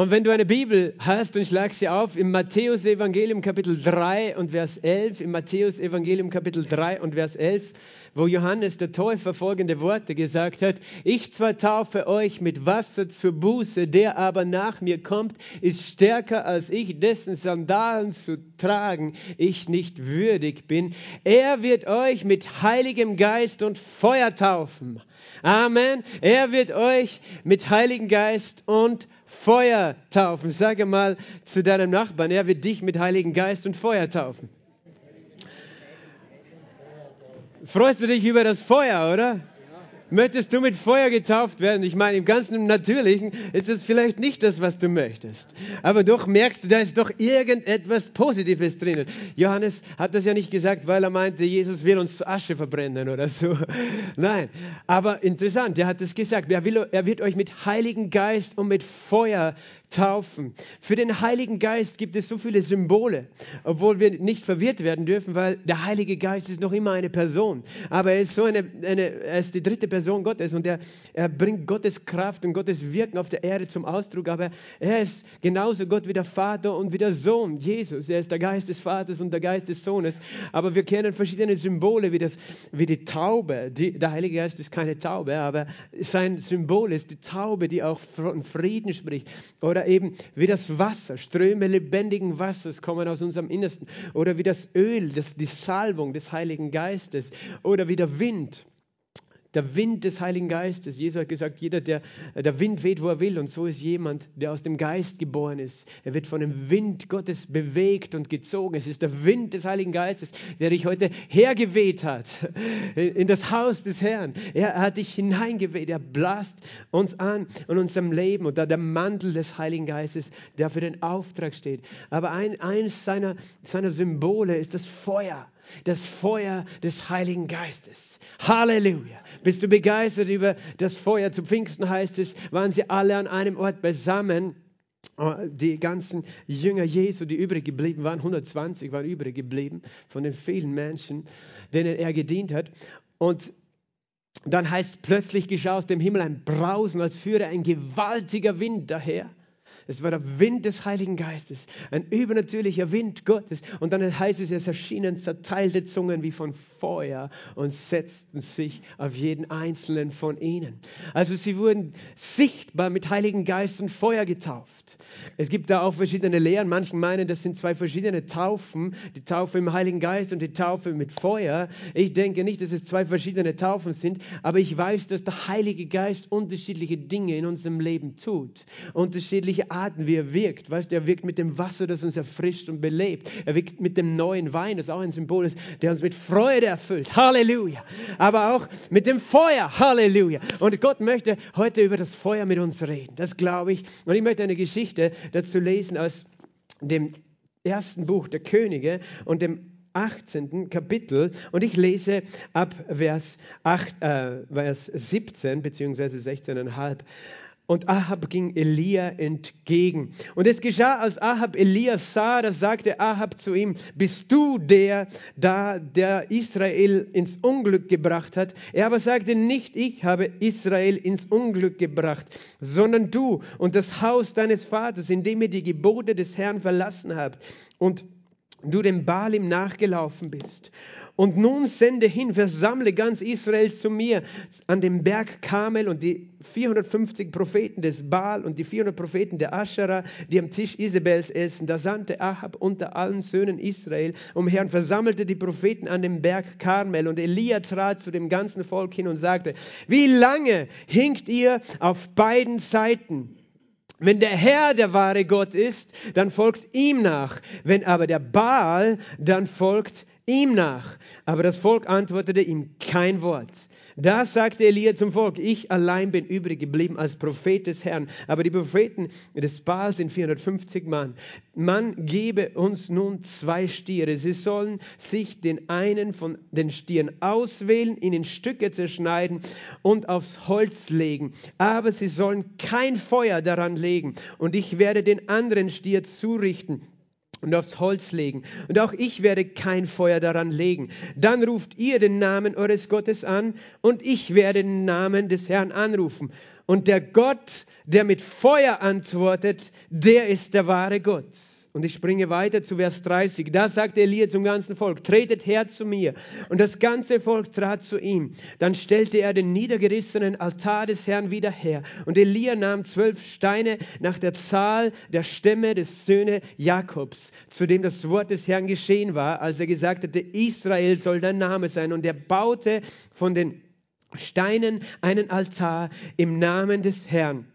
Und wenn du eine Bibel hast, dann schlag sie auf im Matthäus Evangelium Kapitel 3 und Vers 11, im Matthäus Evangelium Kapitel 3 und Vers 11, wo Johannes der Täufer folgende Worte gesagt hat, ich zwar taufe euch mit Wasser zur Buße, der aber nach mir kommt, ist stärker als ich, dessen Sandalen zu tragen ich nicht würdig bin. Er wird euch mit heiligem Geist und Feuer taufen. Amen. Er wird euch mit Heiligen Geist und Feuer taufen. Sage mal zu deinem Nachbarn, er wird dich mit Heiligen Geist und Feuer taufen. Freust du dich über das Feuer, oder? Möchtest du mit Feuer getauft werden? Ich meine, im ganzen Natürlichen ist es vielleicht nicht das, was du möchtest. Aber doch merkst du, da ist doch irgendetwas Positives drinnen. Johannes hat das ja nicht gesagt, weil er meinte, Jesus will uns zu Asche verbrennen oder so. Nein. Aber interessant, er hat es gesagt. Er, will, er wird euch mit Heiligen Geist und mit Feuer taufen. Für den Heiligen Geist gibt es so viele Symbole, obwohl wir nicht verwirrt werden dürfen, weil der Heilige Geist ist noch immer eine Person. Aber er ist so eine, eine er ist die dritte Person Gottes und er, er bringt Gottes Kraft und Gottes Wirken auf der Erde zum Ausdruck. Aber er ist genauso Gott wie der Vater und wie der Sohn, Jesus. Er ist der Geist des Vaters und der Geist des Sohnes. Aber wir kennen verschiedene Symbole, wie, das, wie die Taube. Die, der Heilige Geist ist keine Taube, aber sein Symbol ist die Taube, die auch von Frieden spricht. Oder oder eben wie das Wasser, Ströme lebendigen Wassers kommen aus unserem Innersten. Oder wie das Öl, das, die Salbung des Heiligen Geistes. Oder wie der Wind der Wind des Heiligen Geistes. Jesus hat gesagt, jeder, der, der Wind weht, wo er will. Und so ist jemand, der aus dem Geist geboren ist. Er wird von dem Wind Gottes bewegt und gezogen. Es ist der Wind des Heiligen Geistes, der dich heute hergeweht hat in das Haus des Herrn. Er hat dich hineingeweht. Er blast uns an in unserem Leben. Und da der Mantel des Heiligen Geistes, der für den Auftrag steht. Aber ein, eines seiner, seiner Symbole ist das Feuer das Feuer des Heiligen Geistes. Halleluja. Bist du begeistert über das Feuer? Zu Pfingsten heißt es, waren sie alle an einem Ort beisammen. Oh, die ganzen Jünger Jesu, die übrig geblieben waren, 120 waren übrig geblieben von den vielen Menschen, denen er gedient hat. Und dann heißt plötzlich geschah aus dem Himmel ein Brausen, als führe ein gewaltiger Wind daher. Es war der Wind des Heiligen Geistes, ein übernatürlicher Wind Gottes. Und dann heißt es, es erschienen zerteilte Zungen wie von Feuer und setzten sich auf jeden einzelnen von ihnen. Also sie wurden sichtbar mit Heiligen Geist und Feuer getauft. Es gibt da auch verschiedene Lehren. Manche meinen, das sind zwei verschiedene Taufen. Die Taufe im Heiligen Geist und die Taufe mit Feuer. Ich denke nicht, dass es zwei verschiedene Taufen sind, aber ich weiß, dass der Heilige Geist unterschiedliche Dinge in unserem Leben tut. Unterschiedliche Arten, wie er wirkt. Weißt du, er wirkt mit dem Wasser, das uns erfrischt und belebt. Er wirkt mit dem neuen Wein, das auch ein Symbol ist, der uns mit Freude erfüllt. Halleluja. Aber auch mit dem Feuer. Halleluja. Und Gott möchte heute über das Feuer mit uns reden. Das glaube ich. Und ich möchte eine Geschichte dazu lesen aus dem ersten Buch der Könige und dem 18. Kapitel und ich lese ab Vers, 8, äh, Vers 17 bzw. 16,5. Und Ahab ging Elia entgegen. Und es geschah, als Ahab Elia sah, da sagte Ahab zu ihm, bist du der, da der Israel ins Unglück gebracht hat? Er aber sagte, nicht ich habe Israel ins Unglück gebracht, sondern du und das Haus deines Vaters, indem ihr die Gebote des Herrn verlassen habt und du dem Baalim nachgelaufen bist. Und nun sende hin, versammle ganz Israel zu mir an dem Berg Kamel und die 450 Propheten des Baal und die 400 Propheten der Aschera, die am Tisch Isabels essen. Da sandte Ahab unter allen Söhnen Israel umher und versammelte die Propheten an dem Berg Karmel. Und Elia trat zu dem ganzen Volk hin und sagte, wie lange hinkt ihr auf beiden Seiten? Wenn der Herr der wahre Gott ist, dann folgt ihm nach. Wenn aber der Baal, dann folgt ihm nach. Aber das Volk antwortete ihm kein Wort. Da sagte Elia zum Volk, ich allein bin übrig geblieben als Prophet des Herrn, aber die Propheten des Baal sind 450 Mann. Man gebe uns nun zwei Stiere. Sie sollen sich den einen von den Stieren auswählen, ihn in Stücke zerschneiden und aufs Holz legen. Aber sie sollen kein Feuer daran legen. Und ich werde den anderen Stier zurichten und aufs Holz legen. Und auch ich werde kein Feuer daran legen. Dann ruft ihr den Namen eures Gottes an und ich werde den Namen des Herrn anrufen. Und der Gott, der mit Feuer antwortet, der ist der wahre Gott. Und ich springe weiter zu Vers 30. Da sagte Elia zum ganzen Volk, tretet her zu mir. Und das ganze Volk trat zu ihm. Dann stellte er den niedergerissenen Altar des Herrn wieder her. Und Elia nahm zwölf Steine nach der Zahl der Stämme des Söhne Jakobs, zu dem das Wort des Herrn geschehen war, als er gesagt hatte, Israel soll dein Name sein. Und er baute von den Steinen einen Altar im Namen des Herrn.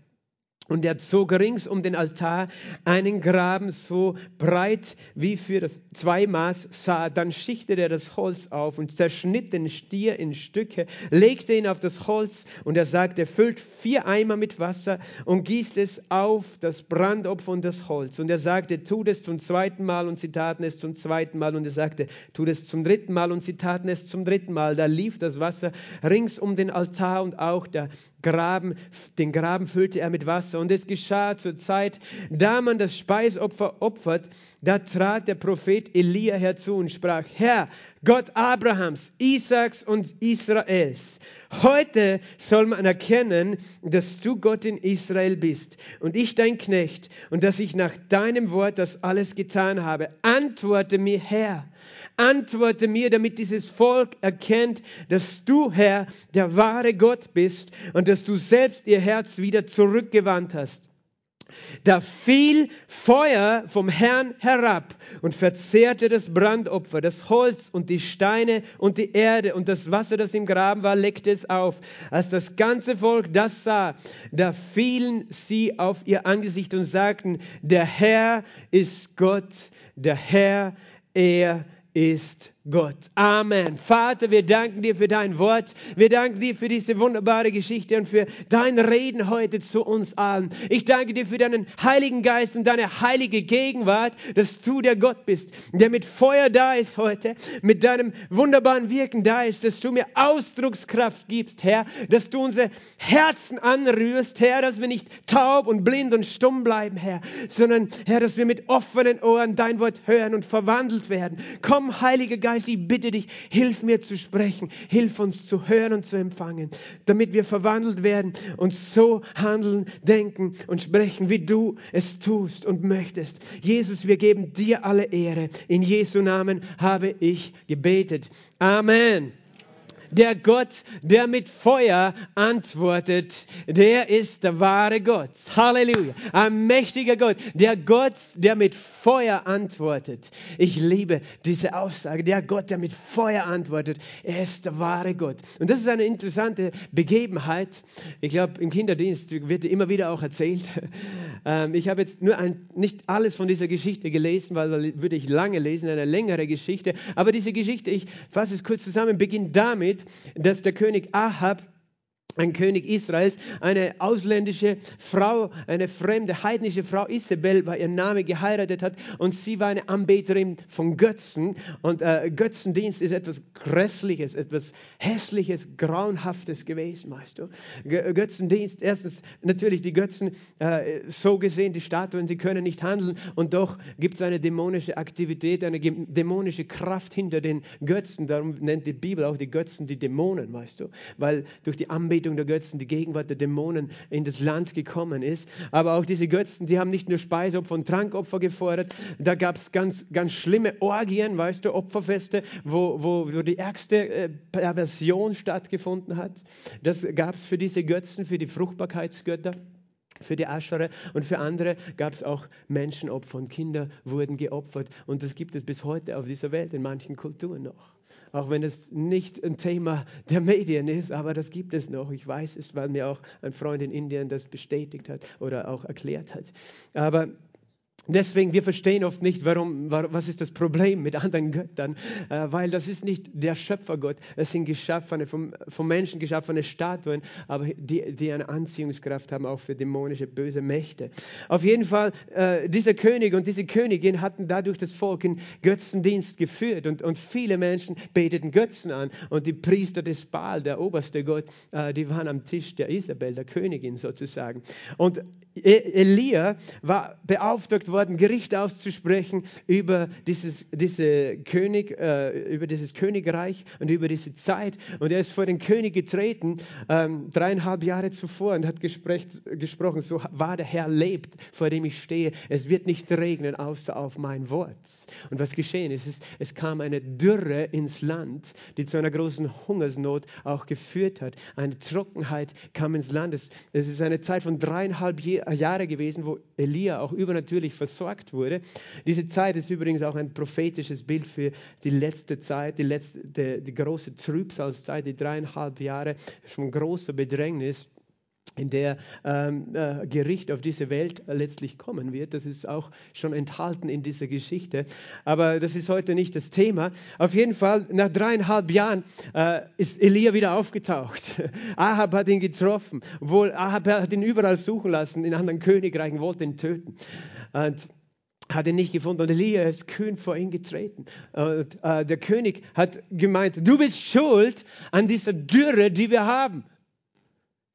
Und er zog rings um den Altar einen Graben so breit wie für das Zweimaß sah. Dann schichtete er das Holz auf und zerschnitt den Stier in Stücke, legte ihn auf das Holz und er sagte, füllt vier Eimer mit Wasser und gießt es auf das Brandopfer und das Holz. Und er sagte, tut es zum zweiten Mal und sie taten es zum zweiten Mal. Und er sagte, tut es zum dritten Mal und sie taten es zum dritten Mal. Da lief das Wasser rings um den Altar und auch der Graben, den Graben füllte er mit Wasser. Und es geschah zur Zeit, da man das Speisopfer opfert, da trat der Prophet Elia herzu und sprach, Herr, Gott Abrahams, Isaaks und Israels, heute soll man erkennen, dass du Gott in Israel bist und ich dein Knecht und dass ich nach deinem Wort das alles getan habe. Antworte mir, Herr. Antworte mir, damit dieses Volk erkennt, dass du, Herr, der wahre Gott bist und dass du selbst ihr Herz wieder zurückgewandt hast. Da fiel Feuer vom Herrn herab und verzehrte das Brandopfer, das Holz und die Steine und die Erde und das Wasser, das im Graben war, leckte es auf. Als das ganze Volk das sah, da fielen sie auf ihr Angesicht und sagten, der Herr ist Gott, der Herr, er ist Gott. Amen. Vater, wir danken dir für dein Wort. Wir danken dir für diese wunderbare Geschichte und für dein Reden heute zu uns allen. Ich danke dir für deinen Heiligen Geist und deine heilige Gegenwart, dass du der Gott bist, der mit Feuer da ist heute, mit deinem wunderbaren Wirken da ist, dass du mir Ausdruckskraft gibst, Herr, dass du unsere Herzen anrührst, Herr, dass wir nicht taub und blind und stumm bleiben, Herr, sondern, Herr, dass wir mit offenen Ohren dein Wort hören und verwandelt werden. Komm, Heiliger Geist, Geist, ich bitte dich, hilf mir zu sprechen, hilf uns zu hören und zu empfangen, damit wir verwandelt werden und so handeln, denken und sprechen, wie du es tust und möchtest. Jesus, wir geben dir alle Ehre. In Jesu Namen habe ich gebetet. Amen. Der Gott, der mit Feuer antwortet, der ist der wahre Gott. Halleluja. Ein mächtiger Gott. Der Gott, der mit Feuer antwortet. Ich liebe diese Aussage. Der Gott, der mit Feuer antwortet, er ist der wahre Gott. Und das ist eine interessante Begebenheit. Ich glaube, im Kinderdienst wird immer wieder auch erzählt. Ähm, ich habe jetzt nur ein, nicht alles von dieser Geschichte gelesen, weil da würde ich lange lesen, eine längere Geschichte. Aber diese Geschichte, ich fasse es kurz zusammen, beginnt damit, dass der König Ahab ein König Israels, eine ausländische Frau, eine fremde heidnische Frau, Isabel war ihr Name, geheiratet hat. Und sie war eine Anbeterin von Götzen. Und äh, Götzendienst ist etwas Grässliches, etwas Hässliches, Grauenhaftes gewesen, weißt du. Götzendienst, erstens natürlich die Götzen, äh, so gesehen die Statuen, sie können nicht handeln. Und doch gibt es eine dämonische Aktivität, eine dämonische Kraft hinter den Götzen, darum nennt die Bibel auch die Götzen die Dämonen, weißt du, weil durch die Anbetung Anbetung der Götzen, die Gegenwart der Dämonen in das Land gekommen ist. Aber auch diese Götzen, die haben nicht nur Speisopfer und Trankopfer gefordert, da gab es ganz, ganz schlimme Orgien, weißt du, Opferfeste, wo, wo, wo die ärgste äh, Perversion stattgefunden hat. Das gab es für diese Götzen, für die Fruchtbarkeitsgötter. Für die Aschere und für andere gab es auch Menschenopfer und Kinder wurden geopfert. Und das gibt es bis heute auf dieser Welt in manchen Kulturen noch auch wenn es nicht ein Thema der Medien ist, aber das gibt es noch. Ich weiß es, weil mir auch ein Freund in Indien das bestätigt hat oder auch erklärt hat. Aber Deswegen, wir verstehen oft nicht, warum, was ist das Problem mit anderen Göttern, äh, weil das ist nicht der Schöpfergott. Es sind geschaffene, vom, vom Menschen geschaffene Statuen, aber die, die eine Anziehungskraft haben auch für dämonische, böse Mächte. Auf jeden Fall, äh, dieser König und diese Königin hatten dadurch das Volk in Götzendienst geführt und, und viele Menschen beteten Götzen an und die Priester des Baal, der oberste Gott, äh, die waren am Tisch der Isabel, der Königin sozusagen. Und e-, Elia war beauftragt worden, worden, Gericht auszusprechen über dieses diese König, äh, über dieses Königreich und über diese Zeit. Und er ist vor den König getreten, ähm, dreieinhalb Jahre zuvor, und hat gesprochen, so wahr der Herr lebt, vor dem ich stehe, es wird nicht regnen, außer auf mein Wort. Und was geschehen ist, ist es kam eine Dürre ins Land, die zu einer großen Hungersnot auch geführt hat. Eine Trockenheit kam ins Land. Es, es ist eine Zeit von dreieinhalb Jahre gewesen, wo Elia auch übernatürlich versorgt wurde. Diese Zeit ist übrigens auch ein prophetisches Bild für die letzte Zeit, die, letzte, die, die große Trübsalzeit, die dreieinhalb Jahre von großer Bedrängnis in der ähm, äh, Gericht auf diese Welt letztlich kommen wird. Das ist auch schon enthalten in dieser Geschichte. Aber das ist heute nicht das Thema. Auf jeden Fall, nach dreieinhalb Jahren äh, ist Elia wieder aufgetaucht. Ahab hat ihn getroffen. Obwohl Ahab hat ihn überall suchen lassen, in anderen Königreichen, wollte ihn töten. Und hat ihn nicht gefunden und Elia ist kühn vor ihn getreten. Und äh, der König hat gemeint, du bist schuld an dieser Dürre, die wir haben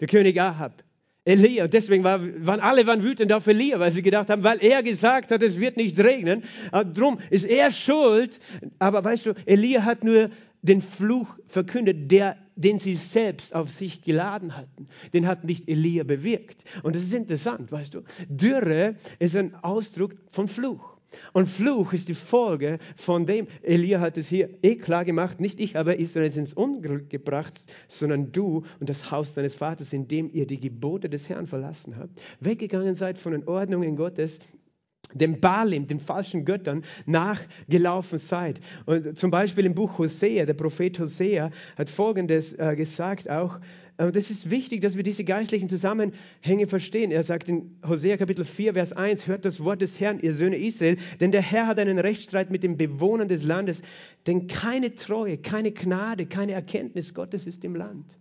der König Ahab. Elia, deswegen war, waren alle waren wütend auf Elia, weil sie gedacht haben, weil er gesagt hat, es wird nicht regnen. Darum ist er schuld. Aber weißt du, Elia hat nur den Fluch verkündet, der, den sie selbst auf sich geladen hatten. Den hat nicht Elia bewirkt. Und das ist interessant, weißt du. Dürre ist ein Ausdruck von Fluch. Und Fluch ist die Folge von dem, Elia hat es hier eh klar gemacht, nicht ich habe Israel ins Unglück gebracht, sondern du und das Haus deines Vaters, indem ihr die Gebote des Herrn verlassen habt, weggegangen seid von den Ordnungen Gottes, dem Balim, den falschen Göttern, nachgelaufen seid. Und zum Beispiel im Buch Hosea, der Prophet Hosea hat Folgendes äh, gesagt auch, und es ist wichtig, dass wir diese geistlichen Zusammenhänge verstehen. Er sagt in Hosea Kapitel 4, Vers 1, hört das Wort des Herrn, ihr Söhne Israel, denn der Herr hat einen Rechtsstreit mit den Bewohnern des Landes, denn keine Treue, keine Gnade, keine Erkenntnis Gottes ist im Land.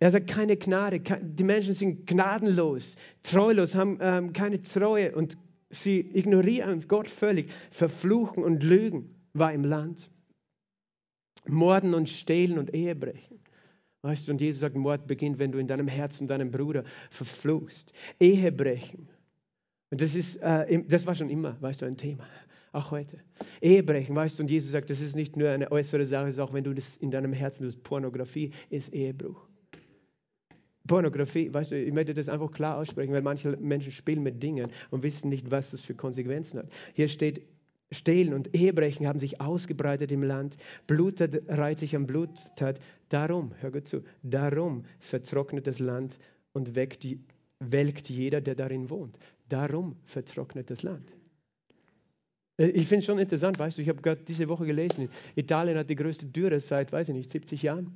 Er sagt, keine Gnade, die Menschen sind gnadenlos, treulos, haben ähm, keine Treue und sie ignorieren Gott völlig, verfluchen und lügen war im Land. Morden und stehlen und Ehebrechen. Weißt du, und Jesus sagt, Mord beginnt, wenn du in deinem Herzen deinen Bruder verfluchst. Ehebrechen. Und das, ist, äh, das war schon immer, weißt du, ein Thema. Auch heute. Ehebrechen, weißt du, und Jesus sagt, das ist nicht nur eine äußere Sache, es ist auch wenn du das in deinem Herzen tust. Pornografie ist Ehebruch. Pornografie, weißt du, ich möchte das einfach klar aussprechen, weil manche Menschen spielen mit Dingen und wissen nicht, was das für Konsequenzen hat. Hier steht, Stehlen und Ehebrechen haben sich ausgebreitet im Land. Bluttat reiht sich am Bluttat. Darum, hör gut zu, darum vertrocknet das Land und weckt, welkt jeder, der darin wohnt. Darum vertrocknet das Land. Äh, ich finde es schon interessant, weißt du, ich habe gerade diese Woche gelesen, Italien hat die größte Dürre seit, weiß ich nicht, 70 Jahren.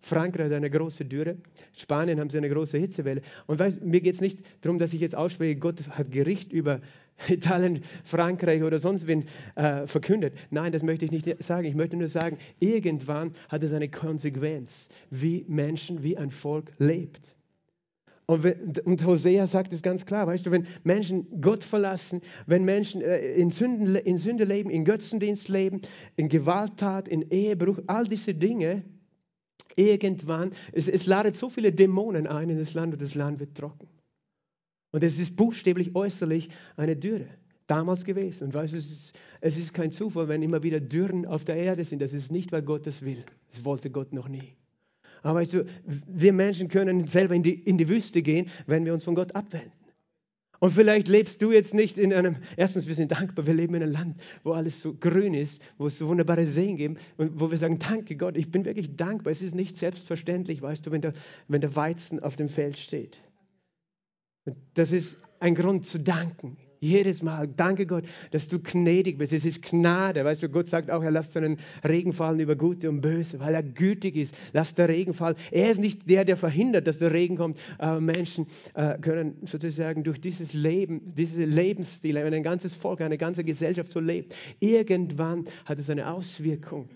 Frankreich hat eine große Dürre. Spanien haben sie eine große Hitzewelle. Und weißt, mir geht es nicht darum, dass ich jetzt ausspreche, Gott hat Gericht über Italien, Frankreich oder sonst wen äh, verkündet. Nein, das möchte ich nicht sagen. Ich möchte nur sagen, irgendwann hat es eine Konsequenz, wie Menschen, wie ein Volk lebt. Und, wenn, und Hosea sagt es ganz klar, weißt du, wenn Menschen Gott verlassen, wenn Menschen äh, in, Sünden, in Sünde leben, in Götzendienst leben, in Gewalttat, in Ehebruch, all diese Dinge, irgendwann, es, es ladet so viele Dämonen ein in das Land und das Land wird trocken. Und es ist buchstäblich äußerlich eine Dürre. Damals gewesen. Und weißt du, es ist, es ist kein Zufall, wenn immer wieder Dürren auf der Erde sind. Das ist nicht, weil Gott das will. Das wollte Gott noch nie. Aber weißt du, wir Menschen können selber in die, in die Wüste gehen, wenn wir uns von Gott abwenden. Und vielleicht lebst du jetzt nicht in einem, erstens, wir sind dankbar, wir leben in einem Land, wo alles so grün ist, wo es so wunderbare Seen gibt und wo wir sagen, danke Gott, ich bin wirklich dankbar. Es ist nicht selbstverständlich, weißt du, wenn der, wenn der Weizen auf dem Feld steht. Und das ist ein Grund zu danken. Jedes Mal, danke Gott, dass du gnädig bist. Es ist Gnade. Weißt du, Gott sagt auch, er lässt seinen Regen fallen über Gute und Böse, weil er gütig ist. Lass der Regen fallen. Er ist nicht der, der verhindert, dass der Regen kommt. Aber Menschen äh, können sozusagen durch dieses Leben, diesen Lebensstil, wenn ein ganzes Volk, eine ganze Gesellschaft so lebt, irgendwann hat es eine Auswirkung.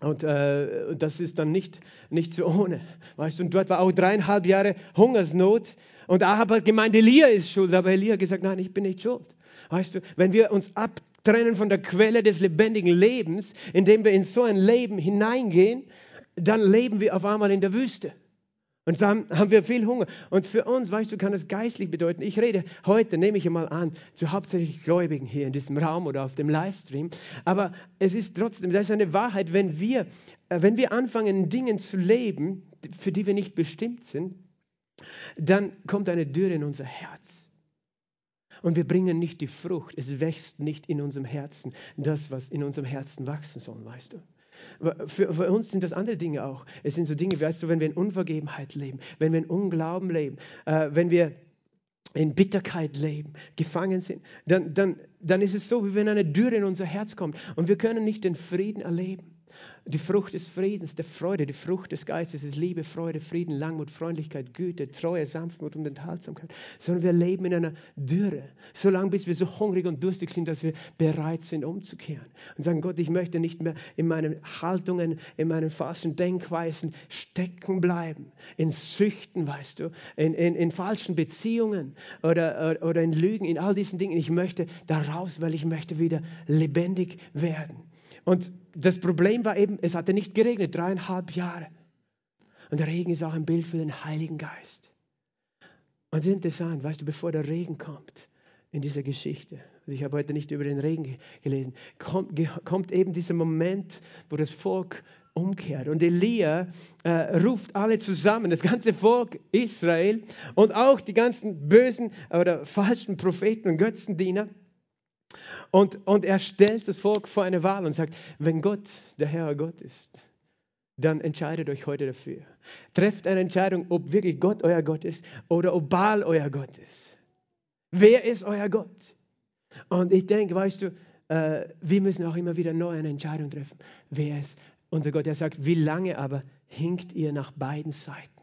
Und äh, das ist dann nicht, nicht so ohne. Weißt du, und dort war auch dreieinhalb Jahre Hungersnot. Und Ahab hat gemeint, Elia ist schuld, aber Elia hat gesagt, nein, ich bin nicht schuld. Weißt du, wenn wir uns abtrennen von der Quelle des lebendigen Lebens, indem wir in so ein Leben hineingehen, dann leben wir auf einmal in der Wüste. Und dann haben wir viel Hunger. Und für uns, weißt du, kann es geistlich bedeuten. Ich rede heute, nehme ich einmal an, zu hauptsächlich Gläubigen hier in diesem Raum oder auf dem Livestream. Aber es ist trotzdem, das ist eine Wahrheit, wenn wir, äh, wenn wir anfangen, Dingen zu leben, für die wir nicht bestimmt sind, dann kommt eine Dürre in unser Herz. Und wir bringen nicht die Frucht. Es wächst nicht in unserem Herzen das, was in unserem Herzen wachsen soll, weißt du. Für, für, uns sind das andere Dinge auch. Es sind so Dinge, weißt du, wenn wir in Unvergebenheit leben, wenn wir in Unglauben leben, äh, wenn wir in Bitterkeit leben, gefangen sind, dann, dann, dann ist es so, wie wenn eine Dürre in unser Herz kommt und wir können nicht den Frieden erleben. Die Frucht des Friedens, der Freude, die Frucht des Geistes ist Liebe, Freude, Frieden, Langmut, Freundlichkeit, Güte, Treue, Sanftmut und Enthaltsamkeit. Sondern wir leben in einer Dürre, solange bis wir so hungrig und durstig sind, dass wir bereit sind, umzukehren. Und sagen, Gott, ich möchte nicht mehr in meinen Haltungen, in meinen falschen Denkweisen stecken bleiben. In Süchten, weißt du, in, in, in falschen Beziehungen oder, oder, in Lügen, in all diesen Dingen. Ich möchte da raus, weil ich möchte wieder lebendig werden. Und das Problem war eben, es hatte nicht geregnet, dreieinhalb Jahre. Und der Regen ist auch ein Bild für den Heiligen Geist. Und es ist interessant, weißt du, bevor der Regen kommt in dieser Geschichte, also ich habe heute nicht über den Regen gelesen, kommt, kommt eben dieser Moment, wo das Volk umkehrt. Und Elia äh, ruft alle zusammen, das ganze Volk Israel und auch die ganzen bösen oder falschen Propheten und Götzendiener. Und, und er stellt das Volk vor eine Wahl und sagt, wenn Gott der Herr Gott ist, dann entscheidet euch heute dafür. Trefft eine Entscheidung, ob wirklich Gott euer Gott ist oder ob Baal euer Gott ist. Wer ist euer Gott? Und ich denke, weißt du, äh, wir müssen auch immer wieder neu eine Entscheidung treffen. Wer ist unser Gott? Er sagt, wie lange aber hinkt ihr nach beiden Seiten?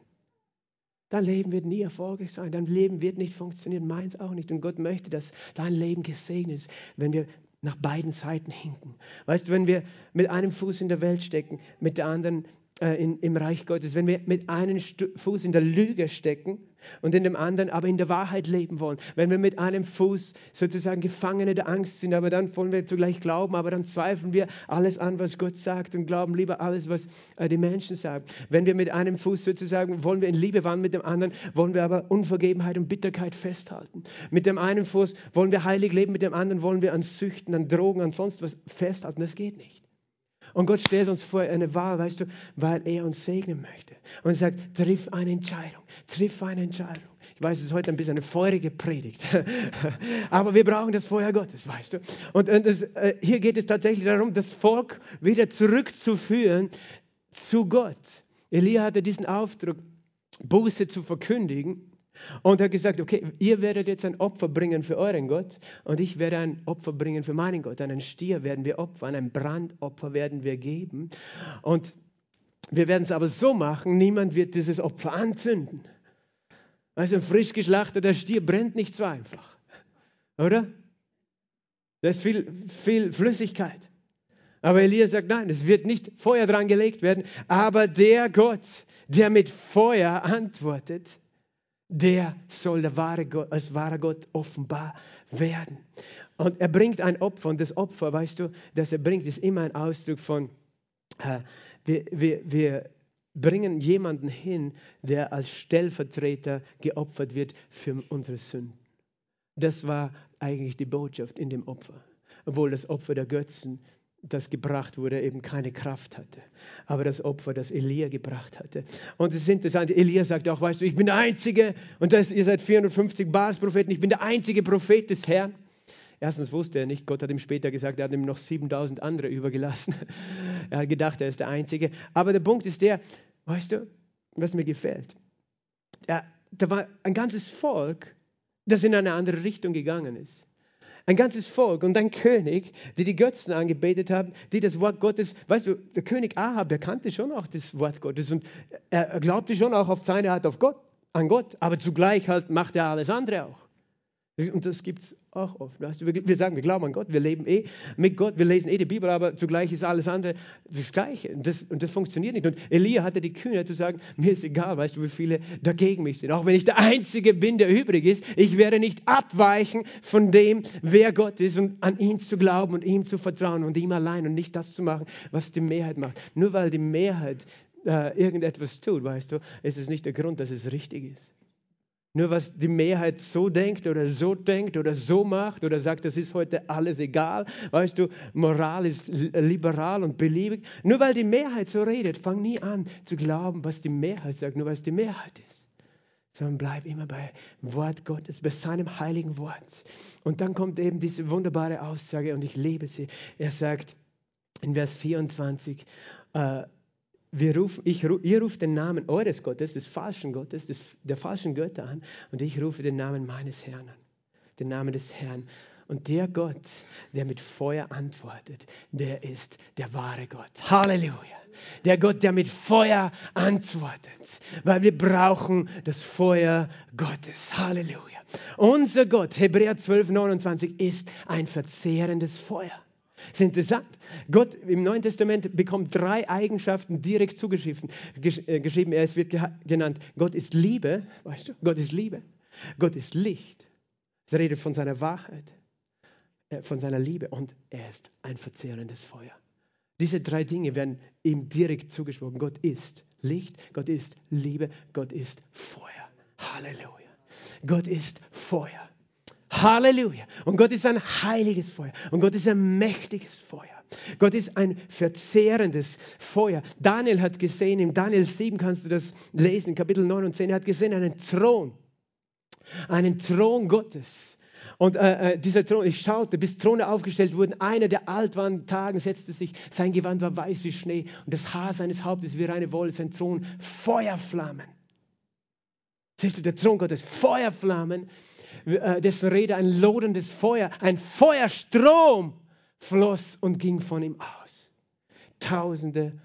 Dein Leben wird nie erfolgreich sein. Dein Leben wird nicht funktionieren. Meins auch nicht. Und Gott möchte, dass dein Leben gesegnet ist, wenn wir nach beiden Seiten hinken. Weißt du, wenn wir mit einem Fuß in der Welt stecken, mit der anderen äh, in, im Reich Gottes, wenn wir mit einem Fuß in der Lüge stecken und in dem anderen aber in der Wahrheit leben wollen, wenn wir mit einem Fuß sozusagen Gefangene der Angst sind, aber dann wollen wir zugleich glauben, aber dann zweifeln wir alles an, was Gott sagt und glauben lieber alles, was äh, die Menschen sagen. Wenn wir mit einem Fuß sozusagen wollen wir in Liebe wandeln, mit dem anderen wollen wir aber Unvergebenheit und Bitterkeit festhalten. Mit dem einen Fuß wollen wir heilig leben, mit dem anderen wollen wir an Süchten, an Drogen, an sonst was festhalten. Das geht nicht. Und Gott stellt uns vor eine Wahl, weißt du, weil er uns segnen möchte. Und sagt, triff eine Entscheidung, triff eine Entscheidung. Ich weiß, es ist heute ein bisschen eine feurige Predigt. Aber wir brauchen das Feuer Gottes, weißt du. Und, und das, äh, hier geht es tatsächlich darum, das Volk wieder zurückzuführen zu Gott. Elia hatte diesen Auftrag, Buße zu verkündigen. Und er hat gesagt, okay, ihr werdet jetzt ein Opfer bringen für euren Gott und ich werde ein Opfer bringen für meinen Gott. Einen Stier werden wir opfern, ein Brandopfer werden wir geben. Und wir werden es aber so machen, niemand wird dieses Opfer anzünden. Also ein frisch geschlachteter Stier brennt nicht so einfach, oder? Da ist viel, viel Flüssigkeit. Aber Elia sagt, nein, es wird nicht Feuer dran gelegt werden, aber der Gott, der mit Feuer antwortet, der soll der wahre Gott, als wahrer Gott offenbar werden. Und er bringt ein Opfer und das Opfer, weißt du, das er bringt, ist immer ein Ausdruck von, äh, wir, wir, wir bringen jemanden hin, der als Stellvertreter geopfert wird für unsere Sünden. Das war eigentlich die Botschaft in dem Opfer. Obwohl das Opfer der Götzen das gebracht wurde, eben keine Kraft hatte. Aber das Opfer, das Elia gebracht hatte. Und es ist interessant, Elia sagt auch, weißt du, ich bin der Einzige, und das, ihr seid 450 Baspropheten, ich bin der einzige Prophet des Herrn. Erstens wusste er nicht, Gott hat ihm später gesagt, er hat ihm noch 7000 andere übergelassen. er hat gedacht, er ist der Einzige. Aber der Punkt ist der, weißt du, was mir gefällt. Ja, da war ein ganzes Volk, das in eine andere Richtung gegangen ist. Ein ganzes Volk und ein König, die die Götzen angebetet haben, die das Wort Gottes, weißt du, der König Ahab, der kannte schon auch das Wort Gottes und er glaubte schon auch auf seine Art auf Gott, an Gott, aber zugleich halt macht er alles andere auch. Und das gibt es auch oft. Weißt du, wir, sagen, wir glauben an Gott, wir leben eh mit Gott, wir lesen eh die Bibel, aber zugleich ist alles andere das Gleiche. Und das, und das funktioniert nicht. Und Elia hatte die Kühnheit zu sagen, mir ist egal, weißt du, wie viele dagegen mich sind. Auch wenn ich der Einzige bin, der übrig ist, ich werde nicht abweichen von dem, wer Gott ist und an ihn zu glauben und ihm zu vertrauen und ihm allein und nicht das zu machen, was die Mehrheit macht. Nur weil die Mehrheit äh, irgendetwas tut, weißt du, ist es nicht der Grund, dass es richtig ist. Nur was die Mehrheit so denkt oder so denkt oder so macht oder sagt, das ist heute alles egal. Weißt du, Moral ist liberal und beliebig. Nur weil die Mehrheit so redet, fang nie an zu glauben, was die Mehrheit sagt, nur weil es die Mehrheit ist. Sondern bleib immer bei Wort Gottes, bei seinem heiligen Wort. Und dann kommt eben diese wunderbare Aussage und ich liebe sie. Er sagt in Vers 24, äh, wir rufen, ich, ihr ruft den Namen eures Gottes, des falschen Gottes, des, der falschen Götter an und ich rufe den Namen meines Herrn an, den Namen des Herrn. Und der Gott, der mit Feuer antwortet, der ist der wahre Gott. Halleluja. Der Gott, der mit Feuer antwortet, weil wir brauchen das Feuer Gottes. Halleluja. Unser Gott, Hebräer 12, 29, ist ein verzehrendes Feuer. Das ist interessant. Gott im Neuen Testament bekommt drei Eigenschaften direkt zugeschrieben. Äh, geschrieben. Es wird genannt, Gott ist Liebe, weißt du, Gott ist Liebe. Gott ist Licht. Es redet von seiner Wahrheit, äh, von seiner Liebe und er ist ein verzehrendes Feuer. Diese drei Dinge werden ihm direkt zugesprochen. Gott ist Licht, Gott ist Liebe, Gott ist Feuer. Halleluja. Gott ist Feuer. Halleluja. Und Gott ist ein heiliges Feuer. Und Gott ist ein mächtiges Feuer. Gott ist ein verzehrendes Feuer. Daniel hat gesehen, im Daniel 7 kannst du das lesen, Kapitel 9 und 10, er hat gesehen einen Thron. Einen Thron Gottes. Und äh, äh, dieser Thron, ich schaute, bis Throne aufgestellt wurden. Einer der alt waren Tagen setzte sich, sein Gewand war weiß wie Schnee und das Haar seines Hauptes wie reine Wolle, sein Thron Feuerflammen. Siehst du, der Thron Gottes, Feuerflammen äh, dessen Rede ein loderndes Feuer, ein Feuerstrom floss und ging von ihm aus. Tausende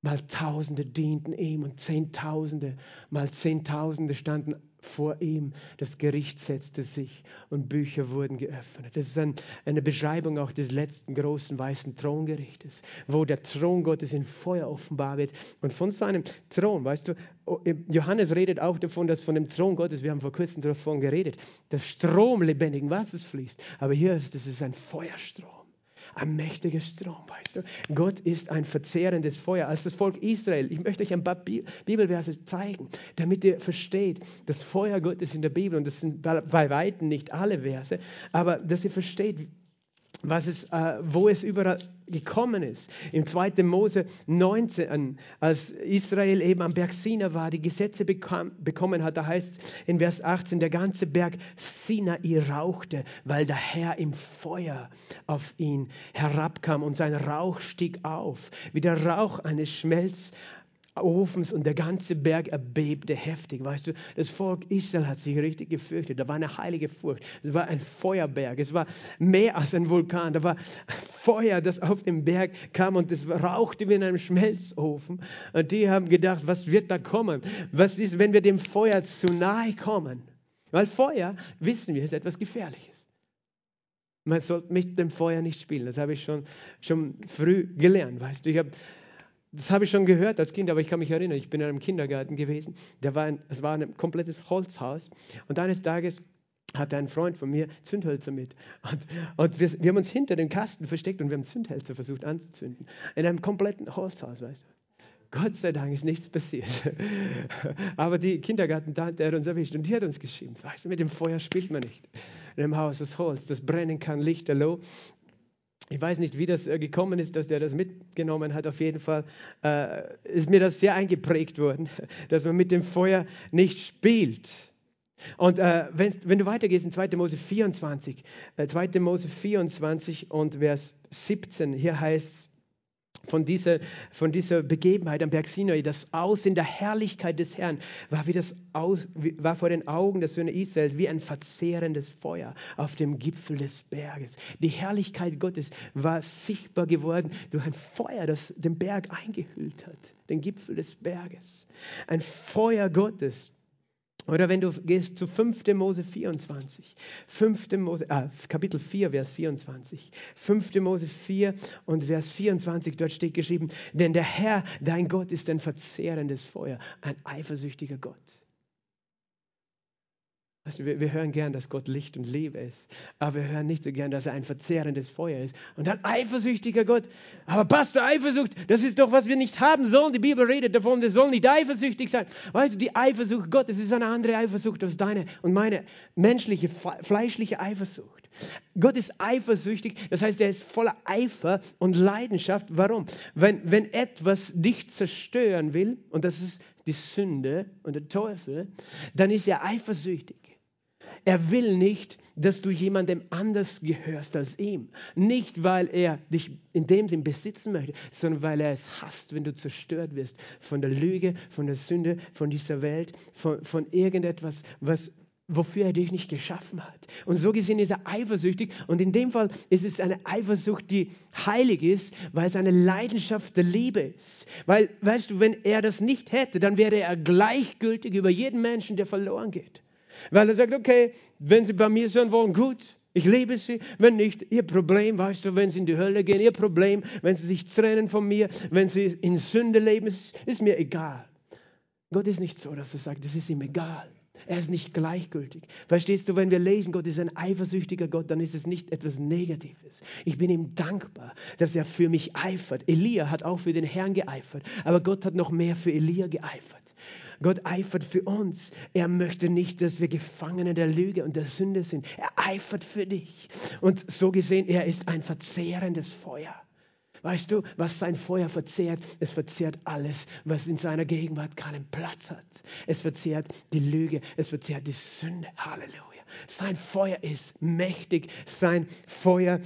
mal Tausende dienten ihm und Zehntausende mal Zehntausende standen vor ihm. Das Gericht setzte sich und Bücher wurden geöffnet. Das ist ein, eine Beschreibung auch des letzten großen weißen Throngerichtes, wo der Thron Gottes in Feuer offenbar wird. Und von seinem Thron, weißt du, oh, Johannes redet auch davon, dass von dem Thron Gottes, wir haben vor kurzem davon geredet, der Strom lebendigen Wassers fließt. Aber hier ist es ein Feuerstrom ein mächtiger Strom, weißt du. Gott ist ein verzehrendes Feuer. Als das Volk Israel, ich möchte euch ein paar Bibelverse zeigen, damit ihr versteht, das Feuer Gottes in der Bibel, und das sind bei Weitem nicht alle Verse, aber dass ihr versteht, was es, äh, wo es überall gekommen ist. Im 2. Mose 19, als Israel eben am Berg Sinai war, die Gesetze bekam, bekommen hat, da heißt es in Vers 18, der ganze Berg Sinai rauchte, weil der Herr im Feuer auf ihn herabkam und sein Rauch stieg auf, wie der Rauch eines Schmelz, Ofens und der ganze Berg erbebte heftig. Weißt du, das Volk Israel hat sich richtig gefürchtet. Da war eine heilige Furcht. Es war ein Feuerberg. Es war mehr als ein Vulkan. Da war Feuer, das auf dem Berg kam und es rauchte wie in einem Schmelzofen. Und die haben gedacht, was wird da kommen? Was ist, wenn wir dem Feuer zu nahe kommen? Weil Feuer, wissen wir, ist etwas Gefährliches. Man sollte mit dem Feuer nicht spielen. Das habe ich schon, schon früh gelernt. Weißt du, ich habe das habe ich schon gehört als Kind, aber ich kann mich erinnern, ich bin in einem Kindergarten gewesen. Der war ein, es war ein komplettes Holzhaus. Und eines Tages hatte ein Freund von mir Zündhölzer mit. Und, und wir, wir, haben uns hinter dem Kasten versteckt und wir haben Zündhölzer versucht anzuzünden. In einem kompletten Holzhaus, weißt du. Gott sei Dank ist nichts passiert. Aber die Kindergartentante hat uns erwischt und die hat uns geschimpft. Weißt du, mit dem Feuer spielt man nicht. In einem Haus aus Holz, das brennen kann, lichterloh. Ich weiß nicht, wie das äh, gekommen ist, dass der das mitgenommen hat. Auf jeden Fall äh, ist mir das sehr eingeprägt worden, dass man mit dem Feuer nicht spielt. Und äh, wenn, du weitergehst in 2. Mose 24, äh, 2. Mose 24 und Vers 17, hier heißt es, von dieser, von dieser Begebenheit am Berg Sinai, das Aus in der Herrlichkeit des Herrn, war, wie das Aus, war vor den Augen der Söhne Israels wie ein verzehrendes Feuer auf dem Gipfel des Berges. Die Herrlichkeit Gottes war sichtbar geworden durch ein Feuer, das den Berg eingehüllt hat, den Gipfel des Berges. Ein Feuer Gottes oder wenn du gehst zu 5. Mose 24, 5. Mose, ah, Kapitel 4, Vers 24, 5. Mose 4 und Vers 24, dort steht geschrieben, denn der Herr, dein Gott, ist ein verzehrendes Feuer, ein eifersüchtiger Gott. Also wir, wir, hören gern, dass Gott Licht und Liebe ist, aber wir hören nicht so gern, dass er ein verzehrendes Feuer ist. Und dann eifersüchtiger Gott. Aber Pastor, Eifersucht, das ist doch, was wir nicht haben sollen. Die Bibel redet davon, wir sollen nicht eifersüchtig sein. Weißt du, die Eifersucht Gottes ist eine andere Eifersucht als deine und meine menschliche, fleischliche Eifersucht. Gott ist eifersüchtig, das heißt, er ist voller Eifer und Leidenschaft. Warum? Wenn, wenn etwas dich zerstören will, und das ist die Sünde und der Teufel, dann ist er eifersüchtig. Er will nicht, dass du jemandem anders gehörst als ihm. Nicht, weil er dich in dem Sinn besitzen möchte, sondern weil er es hasst, wenn du zerstört wirst von der Lüge, von der Sünde, von dieser Welt, von, von irgendetwas, was wofür er dich nicht geschaffen hat. Und so gesehen ist er eifersüchtig. Und in dem Fall ist es eine Eifersucht, die heilig ist, weil es eine Leidenschaft der Liebe ist. Weil, weißt du, wenn er das nicht hätte, dann wäre er gleichgültig über jeden Menschen, der verloren geht. Weil er sagt, okay, wenn sie bei mir sein wollen, gut, ich liebe sie. Wenn nicht, ihr Problem, weißt du, wenn sie in die Hölle gehen, ihr Problem, wenn sie sich trennen von mir, wenn sie in Sünde leben, ist, ist mir egal. Gott ist nicht so, dass er sagt, es ist ihm egal. Er ist nicht gleichgültig. Verstehst du, wenn wir lesen, Gott ist ein eifersüchtiger Gott, dann ist es nicht etwas Negatives. Ich bin ihm dankbar, dass er für mich eifert. Elia hat auch für den Herrn geeifert, aber Gott hat noch mehr für Elia geeifert. Gott eifert für uns. Er möchte nicht, dass wir Gefangene der Lüge und der Sünde sind. Er eifert für dich. Und so gesehen, er ist ein verzehrendes Feuer. Weißt du, was sein Feuer verzehrt? Es verzehrt alles, was in seiner Gegenwart keinen Platz hat. Es verzehrt die Lüge, es verzehrt die Sünde. Halleluja. Sein Feuer ist mächtig, sein Feuer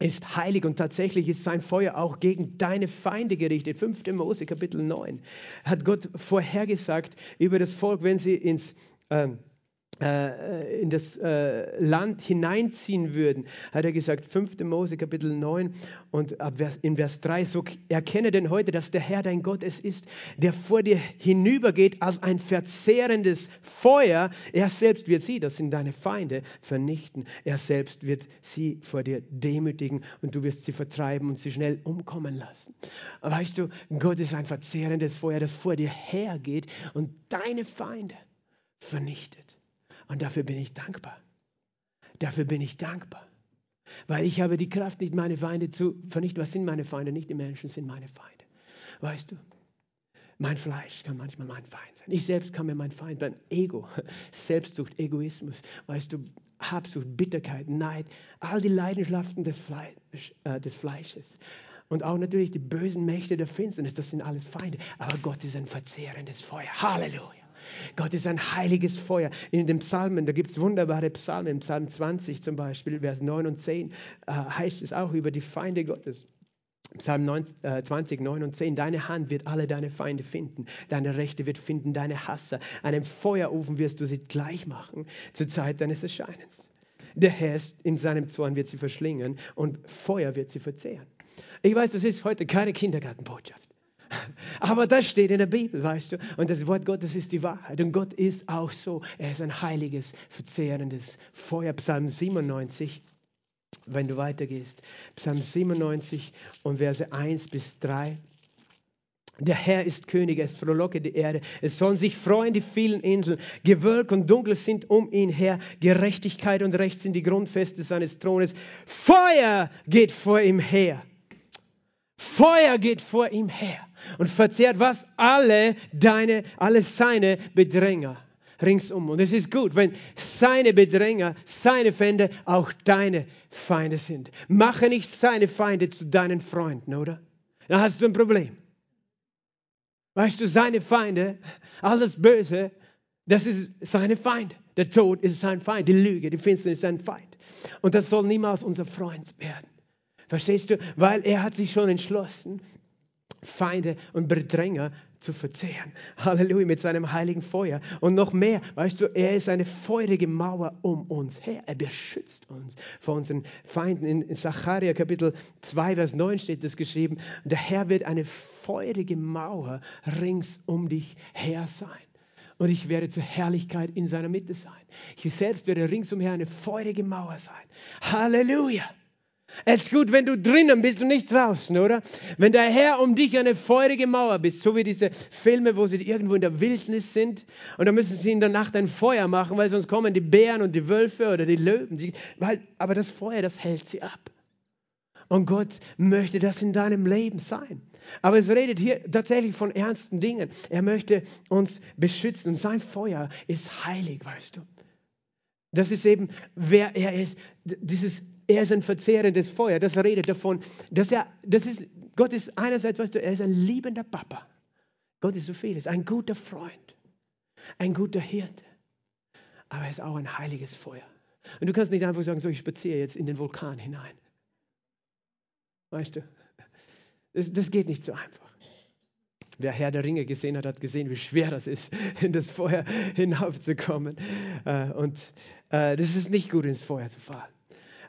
ist heilig und tatsächlich ist sein Feuer auch gegen deine Feinde gerichtet. 5. Mose Kapitel 9 hat Gott vorhergesagt über das Volk, wenn sie ins ähm, äh, in das äh, Land hineinziehen würden, hat er gesagt, 5. Mose Kapitel 9 und in Vers 3, so erkenne denn heute, dass der Herr dein Gott es ist, der vor dir hinübergeht als ein verzehrendes Feuer. Er selbst wird sie, das sind deine Feinde, vernichten. Er selbst wird sie vor dir demütigen und du wirst sie vertreiben und sie schnell umkommen lassen. Weißt du, Gott ist ein verzehrendes Feuer, das vor dir hergeht und deine Feinde vernichtet. Und dafür bin ich dankbar. Dafür bin ich dankbar. Weil ich habe die Kraft, nicht meine Feinde zu vernichten. Was sind meine Feinde? Nicht die Menschen sind meine Feinde. Weißt du, mein Fleisch kann manchmal mein Feind sein. Ich selbst kann mir mein Feind sein. Ego, Selbstsucht, Egoismus, weißt du, Habsucht, Bitterkeit, Neid, all die Leidenschaften des, Fleisch, äh, des Fleisches. Und auch natürlich die bösen Mächte der Finsternis, das sind alles Feinde. Aber Gott ist ein verzehrendes Feuer. Halleluja. Gott ist ein heiliges Feuer. In den Psalmen, da gibt es wunderbare Psalmen, im Psalm 20 zum Beispiel, Vers 9 und 10, äh, heißt es auch über die Feinde Gottes. Psalm 20, 9 äh, und 10. Deine Hand wird alle deine Feinde finden. Deine Rechte wird finden deine Hasser. Einem Feuerofen wirst du sie gleich machen zur Zeit deines Erscheinens. Der Herr in seinem Zorn wird sie verschlingen und Feuer wird sie verzehren. Ich weiß, das ist heute keine Kindergartenbotschaft. Aber das steht in der Bibel, weißt du. Und das Wort Gottes ist die Wahrheit. Und Gott ist auch so. Er ist ein heiliges, verzehrendes Feuer. Psalm 97, wenn du weitergehst. Psalm 97 und Verse 1 bis 3. Der Herr ist König, es frohlocke die Erde. Es sollen sich freuen die vielen Inseln. Gewölk und Dunkel sind um ihn her. Gerechtigkeit und Recht sind die Grundfeste seines Thrones. Feuer geht vor ihm her. Feuer geht vor ihm her und verzehrt was? Alle deine, alle seine Bedränger ringsum. Und es ist gut, wenn seine Bedränger, seine Feinde auch deine Feinde sind. Mache nicht seine Feinde zu deinen Freunden, oder? Dann hast du ein Problem. Weißt du, seine Feinde, alles Böse, das ist seine Feind. Der Tod ist sein Feind, die Lüge, die Finsternis ist sein Feind. Und das soll niemals unser Freund werden. Verstehst du? Weil er hat sich schon entschlossen, Feinde und Bedränger zu verzehren. Halleluja, mit seinem heiligen Feuer. Und noch mehr, weißt du, er ist eine feurige Mauer um uns her. Er beschützt uns vor unseren Feinden. In Sacharja Kapitel 2, Vers 9 steht das geschrieben. Der Herr wird eine feurige Mauer rings um dich her sein. Und ich werde zur Herrlichkeit in seiner Mitte sein. Ich selbst werde ringsumher eine feurige Mauer sein. Halleluja. Es ist gut, wenn du drinnen bist und nicht draußen, oder? Wenn der Herr um dich eine feurige Mauer bist, so wie diese Filme, wo sie irgendwo in der Wildnis sind und dann müssen sie in der Nacht ein Feuer machen, weil sonst kommen die Bären und die Wölfe oder die Löwen. Die, weil, aber das Feuer, das hält sie ab. Und Gott möchte das in deinem Leben sein. Aber es redet hier tatsächlich von ernsten Dingen. Er möchte uns beschützen und sein Feuer ist heilig, weißt du. Das ist eben, wer er ist. Dieses, er ist ein verzehrendes Feuer. Das redet davon, dass er, das ist, Gott ist einerseits, weißt du, er ist ein liebender Papa. Gott ist so vieles. Ein guter Freund. Ein guter Hirte. Aber er ist auch ein heiliges Feuer. Und du kannst nicht einfach sagen, so, ich spaziere jetzt in den Vulkan hinein. Weißt du? Das, das geht nicht so einfach. Wer Herr der Ringe gesehen hat, hat gesehen, wie schwer das ist, in das Feuer hinaufzukommen. Äh, und äh, das ist nicht gut, ins Feuer zu fallen.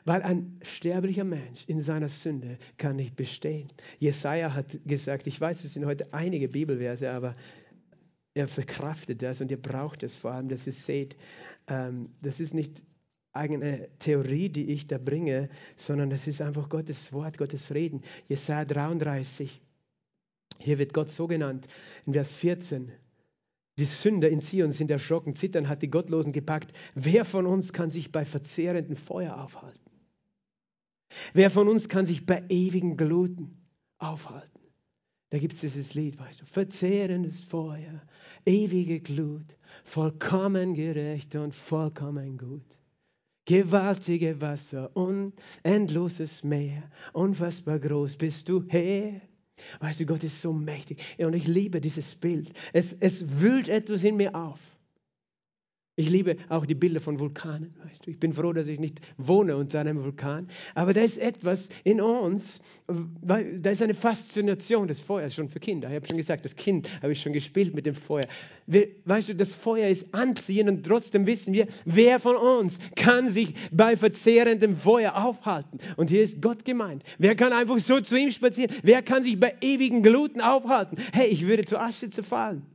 Weil ein sterblicher Mensch in seiner Sünde kann nicht bestehen. Jesaja hat gesagt, ich weiß, es sind heute einige Bibelverse, aber er verkraftet das und ihr braucht es vor allem, dass ihr seht, ähm, das ist nicht eigene Theorie, die ich da bringe, sondern das ist einfach Gottes Wort, Gottes Reden. Jesaja 33. Hier wird Gott so genannt in Vers 14. Die Sünder in Zion sind erschrocken, zittern hat die Gottlosen gepackt. Wer von uns kann sich bei verzehrendem Feuer aufhalten? Wer von uns kann sich bei ewigen Gluten aufhalten? Da gibt es dieses Lied, weißt du, verzehrendes Feuer, ewige Glut, vollkommen gerecht und vollkommen gut. Gewaltige Wasser, unendloses Meer, unfassbar groß bist du Herr. Weißt du, Gott ist so mächtig. Und ich liebe dieses Bild. Es, es wühlt etwas in mir auf. Ich liebe auch die Bilder von Vulkanen, weißt du. Ich bin froh, dass ich nicht wohne unter einem Vulkan. Aber da ist etwas in uns, da ist eine Faszination des Feuers schon für Kinder. Ich habe schon gesagt, das Kind habe ich schon gespielt mit dem Feuer. Weißt du, das Feuer ist anziehend und trotzdem wissen wir, wer von uns kann sich bei verzehrendem Feuer aufhalten. Und hier ist Gott gemeint. Wer kann einfach so zu ihm spazieren? Wer kann sich bei ewigen Gluten aufhalten? Hey, ich würde zu Asche zerfallen.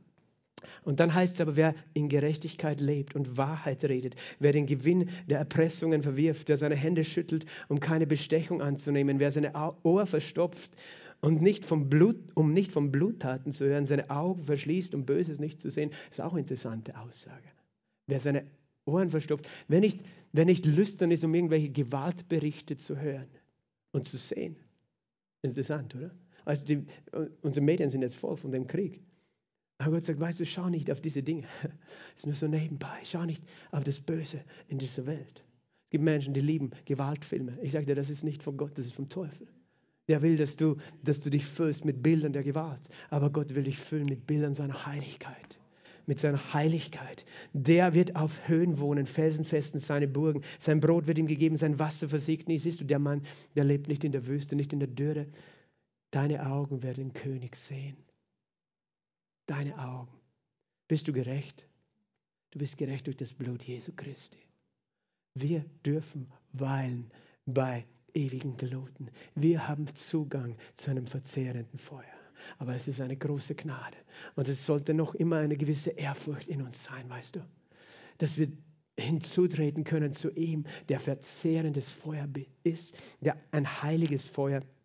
Und dann heißt es aber, wer in Gerechtigkeit lebt und Wahrheit redet, wer den Gewinn der Erpressungen verwirft, wer seine Hände schüttelt, um keine Bestechung anzunehmen, wer seine Ohr verstopft und nicht vom Blut, um nicht von Bluttaten zu hören, seine Augen verschließt, um Böses nicht zu sehen, ist auch eine interessante Aussage. Wer seine Ohren verstopft, wer nicht, wer nicht lüstern ist, um irgendwelche Gewaltberichte zu hören und zu sehen. Interessant, oder? Also die, unsere Medien sind jetzt voll von dem Krieg. Aber Gott sagt, weißt du, schau nicht auf diese Dinge. Es ist nur so nebenbei. Schau nicht auf das Böse in dieser Welt. Es gibt Menschen, die lieben Gewaltfilme. Ich sage dir, das ist nicht von Gott, das ist vom Teufel. Der will, dass du, dass du dich füllst mit Bildern der Gewalt. Aber Gott will dich füllen mit Bildern seiner Heiligkeit. Mit seiner Heiligkeit. Der wird auf Höhen wohnen, felsenfesten seine Burgen. Sein Brot wird ihm gegeben, sein Wasser versiegt nie. Siehst du, der Mann, der lebt nicht in der Wüste, nicht in der Dürre. Deine Augen werden den König sehen deine Augen. Bist du gerecht? Du bist gerecht durch das Blut Jesu Christi. Wir dürfen weilen bei ewigen Gluten. Wir haben Zugang zu einem verzehrenden Feuer. Aber es ist eine große Gnade. Und es sollte noch immer eine gewisse Ehrfurcht in uns sein, weißt du? Dass wir hinzutreten können zu ihm, der verzehrendes Feuer ist, der ein heiliges Feuer ist.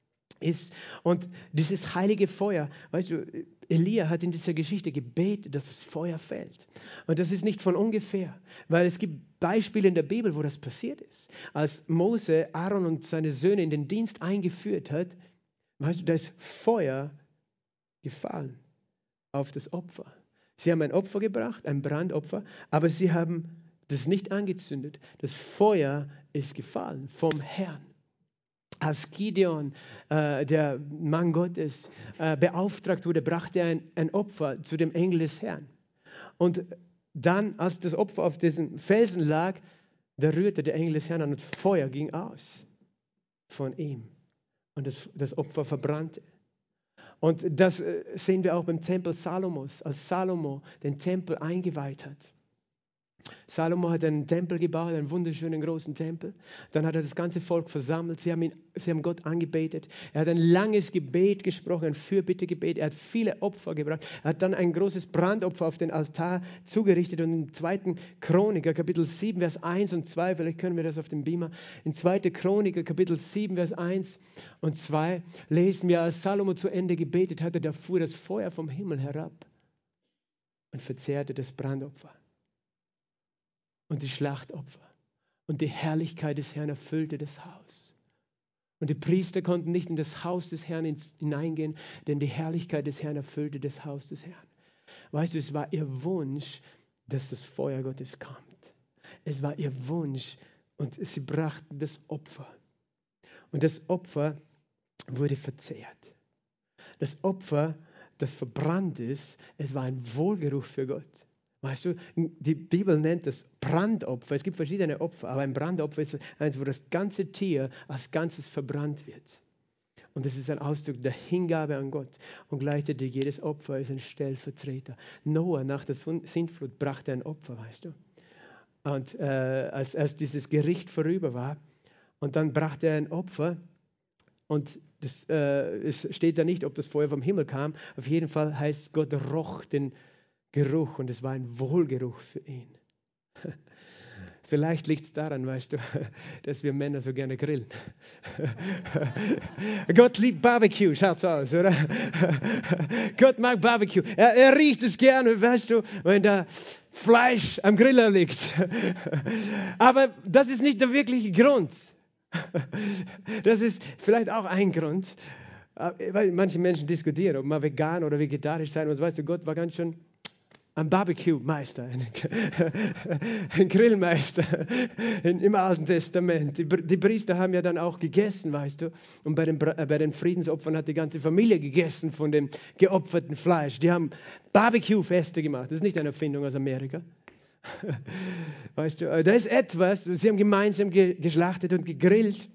Und dieses heilige Feuer, weißt du, Elia hat in dieser Geschichte gebetet, dass das Feuer fällt. Und das ist nicht von ungefähr, weil es gibt Beispiele in der Bibel, wo das passiert ist. Als Mose Aaron und seine Söhne in den Dienst eingeführt hat, weißt du, da ist Feuer gefallen auf das Opfer. Sie haben ein Opfer gebracht, ein Brandopfer, aber sie haben das nicht angezündet. Das Feuer ist gefallen vom Herrn als Gideon, äh, der Mann Gottes, äh, beauftragt wurde, brachte er ein, ein, Opfer zu dem Engel des Herrn. Und dann, als das Opfer auf diesem Felsen lag, da rührte der Engel des Herrn an und Feuer ging aus von ihm. Und das, das Opfer verbrannte. Und das äh, sehen wir auch beim Tempel Salomos, als Salomo den Tempel eingeweiht hat. Salomo hat einen Tempel gebaut, einen wunderschönen großen Tempel. Dann hat er das ganze Volk versammelt. Sie haben, ihn, sie haben Gott angebetet. Er hat ein langes Gebet gesprochen, ein Fürbittegebet. Er hat viele Opfer gebracht. Er hat dann ein großes Brandopfer auf den Altar zugerichtet. Und im 2. Chroniker, Kapitel 7, Vers 1 und 2, vielleicht können wir das auf dem Beamer, in 2. Chroniker, Kapitel 7, Vers 1 und 2, lesen wir, als Salomo zu Ende gebetet hatte, da fuhr das Feuer vom Himmel herab und verzehrte das Brandopfer und die Schlachtopfer. Und die Herrlichkeit des Herrn erfüllte das Haus. Und die Priester konnten nicht in das Haus des Herrn hineingehen, denn die Herrlichkeit des Herrn erfüllte das Haus des Herrn. Weißt du, es war ihr Wunsch, dass das Feuer Gottes kommt. Es war ihr Wunsch und sie brachten das Opfer. Und das Opfer wurde verzehrt. Das Opfer, das verbrannt ist, es war ein Wohlgeruch für Gott. Weißt du, die Bibel nennt es Brandopfer. Es gibt verschiedene Opfer, aber ein Brandopfer ist eins, wo das ganze Tier als Ganzes verbrannt wird. Und das ist ein Ausdruck der Hingabe an Gott. Und gleichzeitig jedes Opfer ist ein Stellvertreter. Noah nach der Sintflut brachte ein Opfer, weißt du. Und äh, als, als dieses Gericht vorüber war, und dann brachte er ein Opfer. Und das, äh, es steht da nicht, ob das Feuer vom Himmel kam. Auf jeden Fall heißt Gott roch den Geruch und es war ein Wohlgeruch für ihn. Vielleicht liegt es daran, weißt du, dass wir Männer so gerne grillen. Gott liebt Barbecue, schaut's aus, oder? Gott mag Barbecue. Er, er, riecht es gerne, weißt du, wenn da Fleisch am Griller liegt. Aber das ist nicht der wirkliche Grund. Das ist vielleicht auch ein Grund, weil manche Menschen diskutieren, ob man vegan oder vegetarisch sein muss. Weißt du, Gott war ganz schön ein Barbecue-Meister, ein Grillmeister im Alten Testament. Die, die, Priester haben ja dann auch gegessen, weißt du. Und bei den, äh, bei den Friedensopfern hat die ganze Familie gegessen von dem geopferten Fleisch. Die haben Barbecue-Feste gemacht. Das ist nicht eine Erfindung aus Amerika. Weißt du, äh, da ist etwas, sie haben gemeinsam geschlachtet und gegrillt.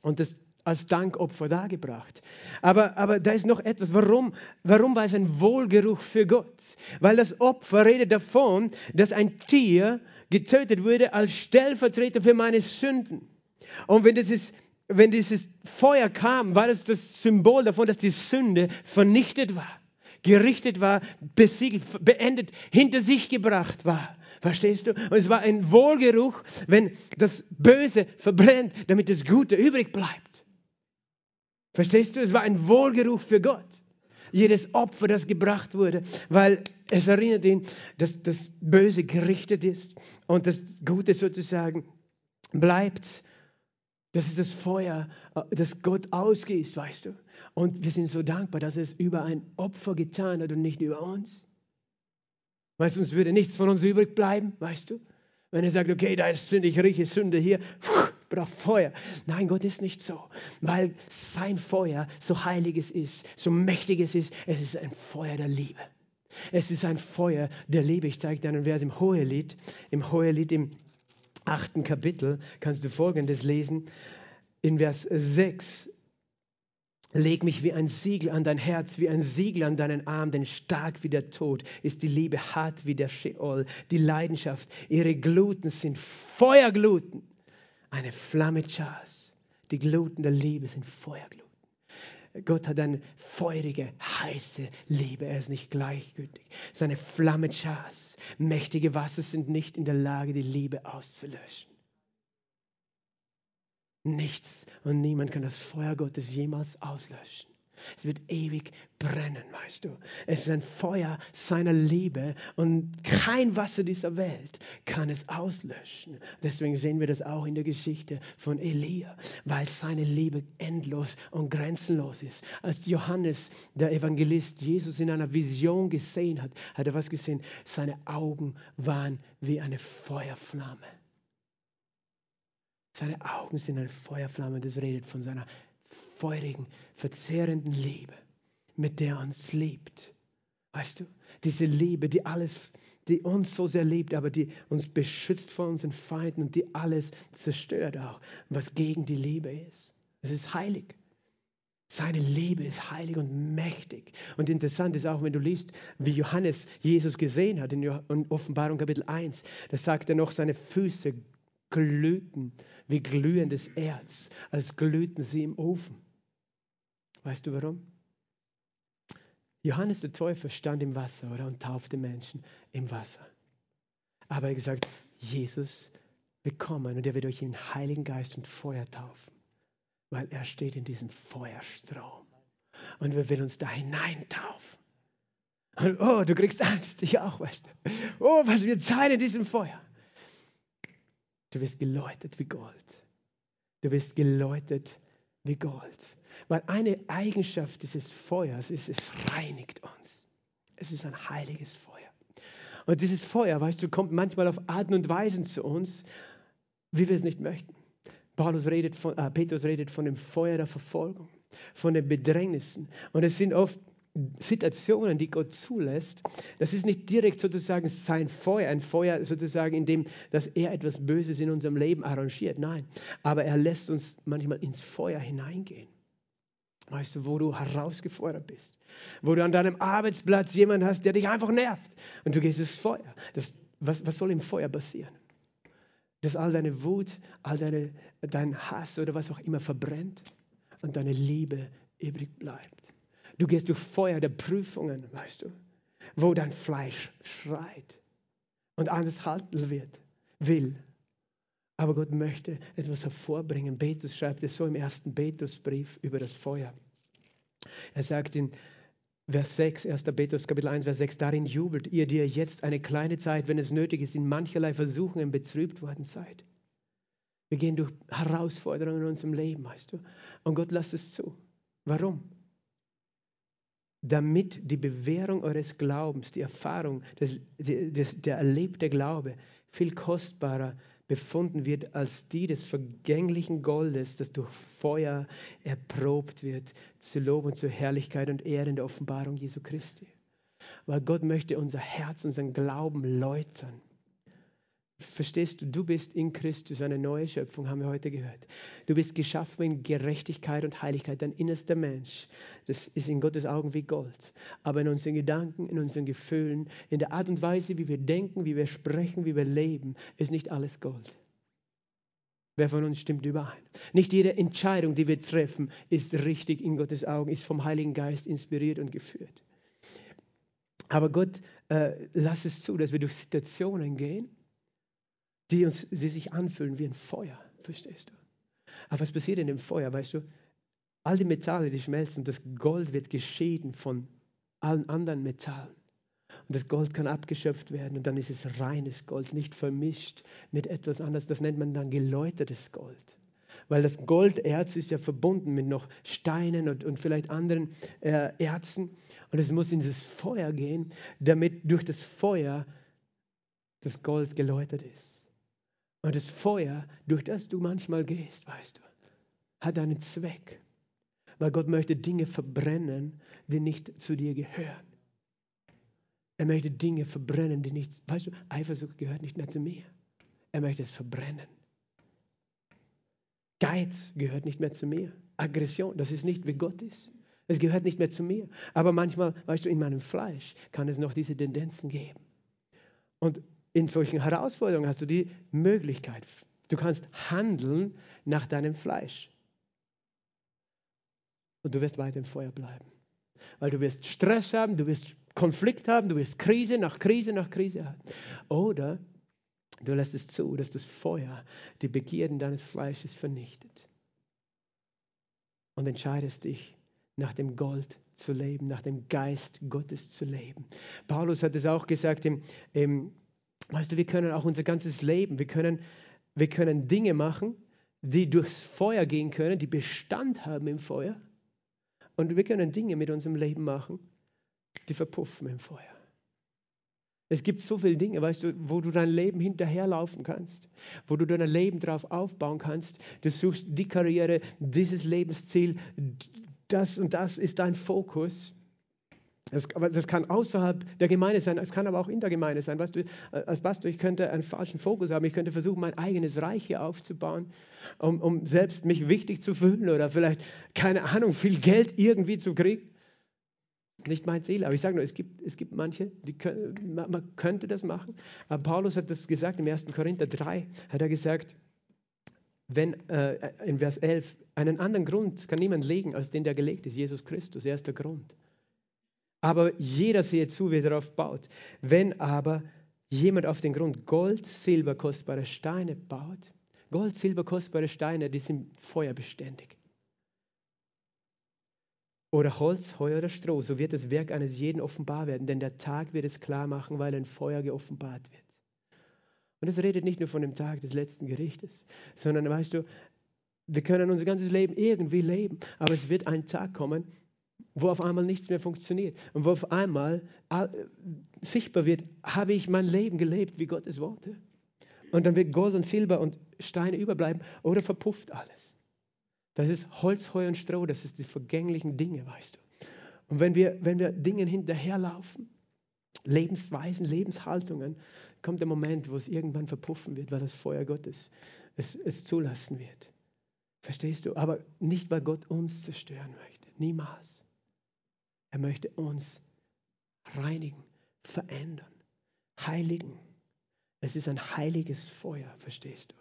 Und das als Dankopfer dargebracht. Aber, aber da ist noch etwas. Warum, warum war es ein Wohlgeruch für Gott? Weil das Opfer redet davon, dass ein Tier getötet wurde als Stellvertreter für meine Sünden. Und wenn dieses, wenn dieses Feuer kam, war das das Symbol davon, dass die Sünde vernichtet war, gerichtet war, besiegelt, beendet, hinter sich gebracht war. Verstehst du? Und es war ein Wohlgeruch, wenn das Böse verbrennt, damit das Gute übrig bleibt. Verstehst du? Es war ein Wohlgeruch für Gott. Jedes Opfer, das gebracht wurde, weil es erinnert ihn, dass das Böse gerichtet ist und das Gute sozusagen bleibt. Das ist das Feuer, äh, das Gott ausgießt, weißt du. Und wir sind so dankbar, dass er es über ein Opfer getan hat und nicht über uns. Weißt du, uns würde nichts von uns übrig bleiben, weißt du. Wenn er sagt, okay, da ist Sünde, ich rieche Sünde hier, braucht Feuer. Nein, Gott ist nicht so, weil sein Feuer so heiliges ist, so mächtiges ist. Es ist ein Feuer der Liebe. Es ist ein Feuer der Liebe. Ich zeige dir einen Vers im Hohelied. Im Hohelied im achten Kapitel kannst du Folgendes lesen. In Vers 6 Leg mich wie ein Siegel an dein Herz, wie ein Siegel an deinen Arm, denn stark wie der Tod ist die Liebe, hart wie der Sheol, die Leidenschaft. Ihre Gluten sind Feuergluten eine Flamme Chas. Die Gluten der Liebe sind Feuergluten. Gott hat eine feurige, heiße Liebe. Er ist nicht gleichgültig. Seine Flamme Chas. Mächtige Wasser sind nicht in der Lage, die Liebe auszulöschen. Nichts und niemand kann das Feuer Gottes jemals auslöschen. Es wird ewig brennen, weißt du. Es ist ein Feuer seiner Liebe und kein Wasser dieser Welt kann es auslöschen. Deswegen sehen wir das auch in der Geschichte von Elia, weil seine Liebe endlos und grenzenlos ist. Als Johannes, der Evangelist, Jesus in einer Vision gesehen hat, hat er was gesehen? Seine Augen waren wie eine Feuerflamme. Seine Augen sind eine Feuerflamme, das redet von seiner feurigen, verzehrenden Liebe, mit der er uns liebt. Weißt du, diese Liebe, die alles, die uns so sehr liebt, aber die uns beschützt vor unseren Feinden und die alles zerstört auch, was gegen die Liebe ist. Es ist heilig. Seine Liebe ist heilig und mächtig. Und interessant ist auch, wenn du liest, wie Johannes Jesus gesehen hat in Offenbarung Kapitel 1, da sagt er noch, seine Füße glühten wie glühendes Erz, als glühten sie im Ofen. Weißt du warum? Johannes der Täufer stand im Wasser oder, und taufte Menschen im Wasser. Aber er gesagt, Jesus wird kommen und er wird euch in den Heiligen Geist und Feuer taufen, weil er steht in diesem Feuerstrom und wir will uns da hineintaufen. Und oh, du kriegst Angst, ich auch, weißt du. Oh, was wird sein in diesem Feuer? Du wirst geläutet wie Gold. Du wirst geläutet wie Gold. Weil eine Eigenschaft dieses Feuers ist, es reinigt uns. Es ist ein heiliges Feuer. Und dieses Feuer, weißt du, kommt manchmal auf Arten und Weisen zu uns, wie wir es nicht möchten. Paulus redet von, äh, Petrus redet von dem Feuer der Verfolgung, von den Bedrängnissen. Und es sind oft Situationen, die Gott zulässt. Das ist nicht direkt sozusagen sein Feuer, ein Feuer sozusagen, in dem, dass er etwas Böses in unserem Leben arrangiert. Nein, aber er lässt uns manchmal ins Feuer hineingehen. Weißt du, wo du herausgefordert bist. Wo du an deinem Arbeitsplatz jemanden hast, der dich einfach nervt. Und du gehst ins Feuer. Das, was, was soll im Feuer passieren? Dass all deine Wut, all deine, dein Hass oder was auch immer verbrennt und deine Liebe übrig bleibt. Du gehst durch Feuer der Prüfungen, weißt du, wo dein Fleisch schreit und anders halten wird, will. Aber Gott möchte etwas hervorbringen. Petrus schreibt es so im ersten Petrusbrief über das Feuer. Er sagt in Vers 6, 1. Petrus Kapitel 1, Vers 6, darin jubelt ihr, die ihr jetzt eine kleine Zeit, wenn es nötig ist, in mancherlei Versuchungen betrübt worden seid. Wir gehen durch Herausforderungen in unserem Leben, weißt du. Und Gott lässt es zu. Warum? Damit die Bewährung eures Glaubens, die Erfahrung, das, das, der erlebte Glaube viel kostbarer befunden wird als die des vergänglichen Goldes, das durch Feuer erprobt wird, zu Lob und zur Herrlichkeit und Ehre in der Offenbarung Jesu Christi. Weil Gott möchte unser Herz, unseren Glauben läutern. Verstehst du, du bist in Christus eine neue Schöpfung, haben wir heute gehört. Du bist geschaffen in Gerechtigkeit und Heiligkeit, dein innerster Mensch. Das ist in Gottes Augen wie Gold. Aber in unseren Gedanken, in unseren Gefühlen, in der Art und Weise, wie wir denken, wie wir sprechen, wie wir leben, ist nicht alles Gold. Wer von uns stimmt überein? Nicht jede Entscheidung, die wir treffen, ist richtig in Gottes Augen, ist vom Heiligen Geist inspiriert und geführt. Aber Gott, äh, lass es zu, dass wir durch Situationen gehen, die, uns, die sich anfühlen wie ein Feuer, verstehst du? Aber was passiert in dem Feuer, weißt du? All die Metalle, die schmelzen, das Gold wird geschieden von allen anderen Metallen. Und das Gold kann abgeschöpft werden und dann ist es reines Gold, nicht vermischt mit etwas anderes. Das nennt man dann geläutertes Gold. Weil das Golderz ist ja verbunden mit noch Steinen und, und vielleicht anderen äh, Erzen. Und es muss in das Feuer gehen, damit durch das Feuer das Gold geläutert ist. Und das Feuer, durch das du manchmal gehst, weißt du, hat einen Zweck. Weil Gott möchte Dinge verbrennen, die nicht zu dir gehören. Er möchte Dinge verbrennen, die nicht, weißt du, Eifersucht gehört nicht mehr zu mir. Er möchte es verbrennen. Geiz gehört nicht mehr zu mir. Aggression, das ist nicht, wie Gott ist. Es gehört nicht mehr zu mir. Aber manchmal, weißt du, in meinem Fleisch kann es noch diese Tendenzen geben. Und in solchen Herausforderungen hast du die Möglichkeit. Du kannst handeln nach deinem Fleisch. Und du wirst weiter im Feuer bleiben. Weil du wirst Stress haben, du wirst Konflikt haben, du wirst Krise nach Krise nach Krise haben. Oder du lässt es zu, dass das Feuer die Begierden deines Fleisches vernichtet. Und entscheidest dich, nach dem Gold zu leben, nach dem Geist Gottes zu leben. Paulus hat es auch gesagt im, im Weißt du, wir können auch unser ganzes Leben, wir können, wir können Dinge machen, die durchs Feuer gehen können, die Bestand haben im Feuer. Und wir können Dinge mit unserem Leben machen, die verpuffen im Feuer. Es gibt so viele Dinge, weißt du, wo du dein Leben hinterherlaufen kannst, wo du dein Leben darauf aufbauen kannst. Du suchst die Karriere, dieses Lebensziel, das und das ist dein Fokus. Das, das, kann außerhalb der Gemeinde sein, es kann aber auch in der Gemeinde sein. Weißt du, als Pastor, ich könnte einen falschen Fokus haben, ich könnte versuchen, mein eigenes Reich hier aufzubauen, um, um selbst mich wichtig zu fühlen oder vielleicht, keine Ahnung, viel Geld irgendwie zu kriegen. Nicht mein Ziel, aber ich sage nur, es gibt, es gibt manche, die können, man könnte das machen. Aber Paulus hat das gesagt im 1. Korinther 3, hat er gesagt, wenn, äh, in Vers 11, einen anderen Grund kann niemand legen, als den, der gelegt ist, Jesus Christus, er ist der Grund. Aber jeder sehe zu, wie er darauf baut. Wenn aber jemand auf den Grund Gold, Silber, kostbare Steine baut, Gold, Silber, kostbare Steine, die sind feuerbeständig. Oder Holz, Heu oder Stroh, so wird das Werk eines jeden offenbar werden, denn der Tag wird es klar machen, weil ein Feuer geoffenbart wird. Und es redet nicht nur von dem Tag des letzten Gerichtes, sondern weißt du, wir können unser ganzes Leben irgendwie leben, aber es wird ein Tag kommen, wo auf einmal nichts mehr funktioniert und wo auf einmal äh, sichtbar wird, habe ich mein Leben gelebt, wie Gott es wollte. Und dann wird Gold und Silber und Steine überbleiben oder verpufft alles. Das ist Holz, Heu und Stroh, das ist die vergänglichen Dinge, weißt du. Und wenn wir, wenn wir Dingen hinterherlaufen, Lebensweisen, Lebenshaltungen, kommt der Moment, wo es irgendwann verpuffen wird, weil das Feuer Gottes es, es zulassen wird. Verstehst du? Aber nicht, weil Gott uns zerstören möchte. Niemals. Er möchte uns reinigen, verändern, heiligen. Es ist ein heiliges Feuer, verstehst du?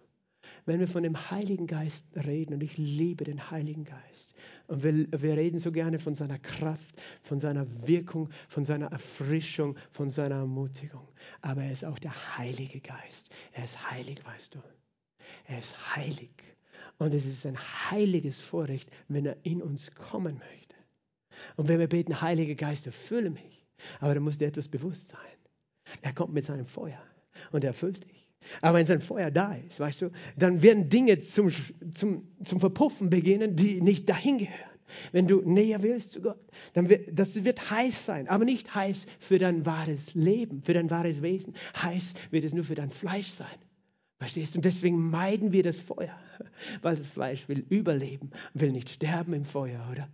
Wenn wir von dem Heiligen Geist reden, und ich liebe den Heiligen Geist, und wir, wir reden so gerne von seiner Kraft, von seiner Wirkung, von seiner Erfrischung, von seiner Ermutigung, aber er ist auch der Heilige Geist. Er ist heilig, weißt du. Er ist heilig. Und es ist ein heiliges Vorrecht, wenn er in uns kommen möchte. Und wenn wir beten, Heiliger Geist, erfülle mich, aber dann muss dir etwas bewusst sein. Er kommt mit seinem Feuer und er erfüllt dich. Aber wenn sein Feuer da ist, weißt du, dann werden Dinge zum, zum, zum Verpuffen beginnen, die nicht dahin gehören. Wenn du näher willst zu Gott, dann wird das wird heiß sein, aber nicht heiß für dein wahres Leben, für dein wahres Wesen. Heiß wird es nur für dein Fleisch sein. Verstehst du? Und deswegen meiden wir das Feuer, weil das Fleisch will überleben, will nicht sterben im Feuer, oder?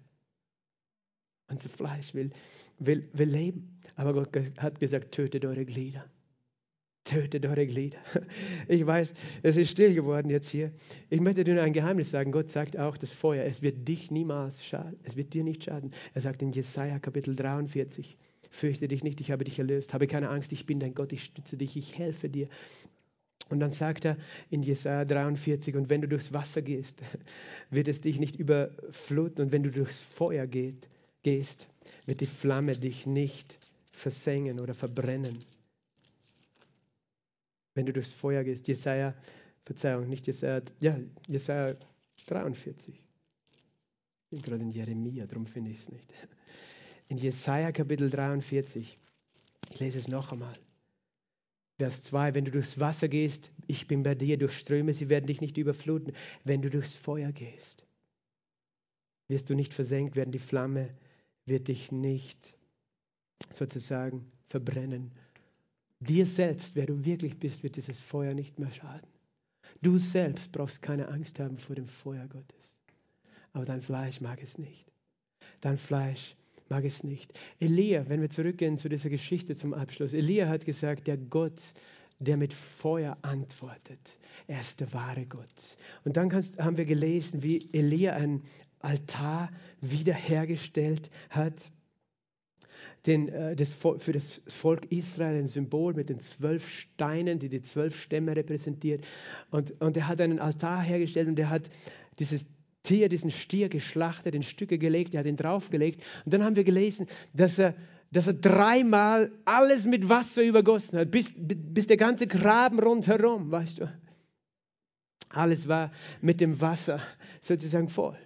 Unser Fleisch will, will, will leben. Aber Gott hat gesagt, tötet eure Glieder. Tötet eure Glieder. Ich weiß, es ist still geworden jetzt hier. Ich möchte dir nur ein Geheimnis sagen. Gott sagt auch, das Feuer, es wird dich niemals schaden. Es wird dir nicht schaden. Er sagt in Jesaja Kapitel 43, fürchte dich nicht, ich habe dich erlöst. Habe keine Angst, ich bin dein Gott, ich stütze dich, ich helfe dir. Und dann sagt er in Jesaja 43, und wenn du durchs Wasser gehst, wird es dich nicht überfluten. Und wenn du durchs Feuer gehst, gehst, wird die Flamme dich nicht versengen oder verbrennen. Wenn du durchs Feuer gehst, Jesaja, Verzeihung, nicht Jesaja, ja, Jesaja 43. Ich bin gerade in Jeremia, darum finde ich es nicht. In Jesaja Kapitel 43, ich lese es noch einmal. Vers 2, wenn du durchs Wasser gehst, ich bin bei dir, durch Ströme, sie werden dich nicht überfluten. Wenn du durchs Feuer gehst, wirst du nicht versenkt werden, die Flamme wird dich nicht sozusagen verbrennen. Dir selbst, wer du wirklich bist, wird dieses Feuer nicht mehr schaden. Du selbst brauchst keine Angst haben vor dem Feuer Gottes. Aber dein Fleisch mag es nicht. Dein Fleisch mag es nicht. Elia, wenn wir zurückgehen zu dieser Geschichte zum Abschluss, Elia hat gesagt, der Gott, der mit Feuer antwortet, er ist der wahre Gott. Und dann kannst, haben wir gelesen, wie Elia ein, Altar wiederhergestellt hat. Den, äh, das, für das Volk Israel ein Symbol mit den zwölf Steinen, die die zwölf Stämme repräsentiert. Und, und er hat einen Altar hergestellt und er hat dieses Tier, diesen Stier geschlachtet, in Stücke gelegt, er hat ihn draufgelegt. Und dann haben wir gelesen, dass er, dass er dreimal alles mit Wasser übergossen hat, bis, bis der ganze Graben rundherum, weißt du. Alles war mit dem Wasser sozusagen voll.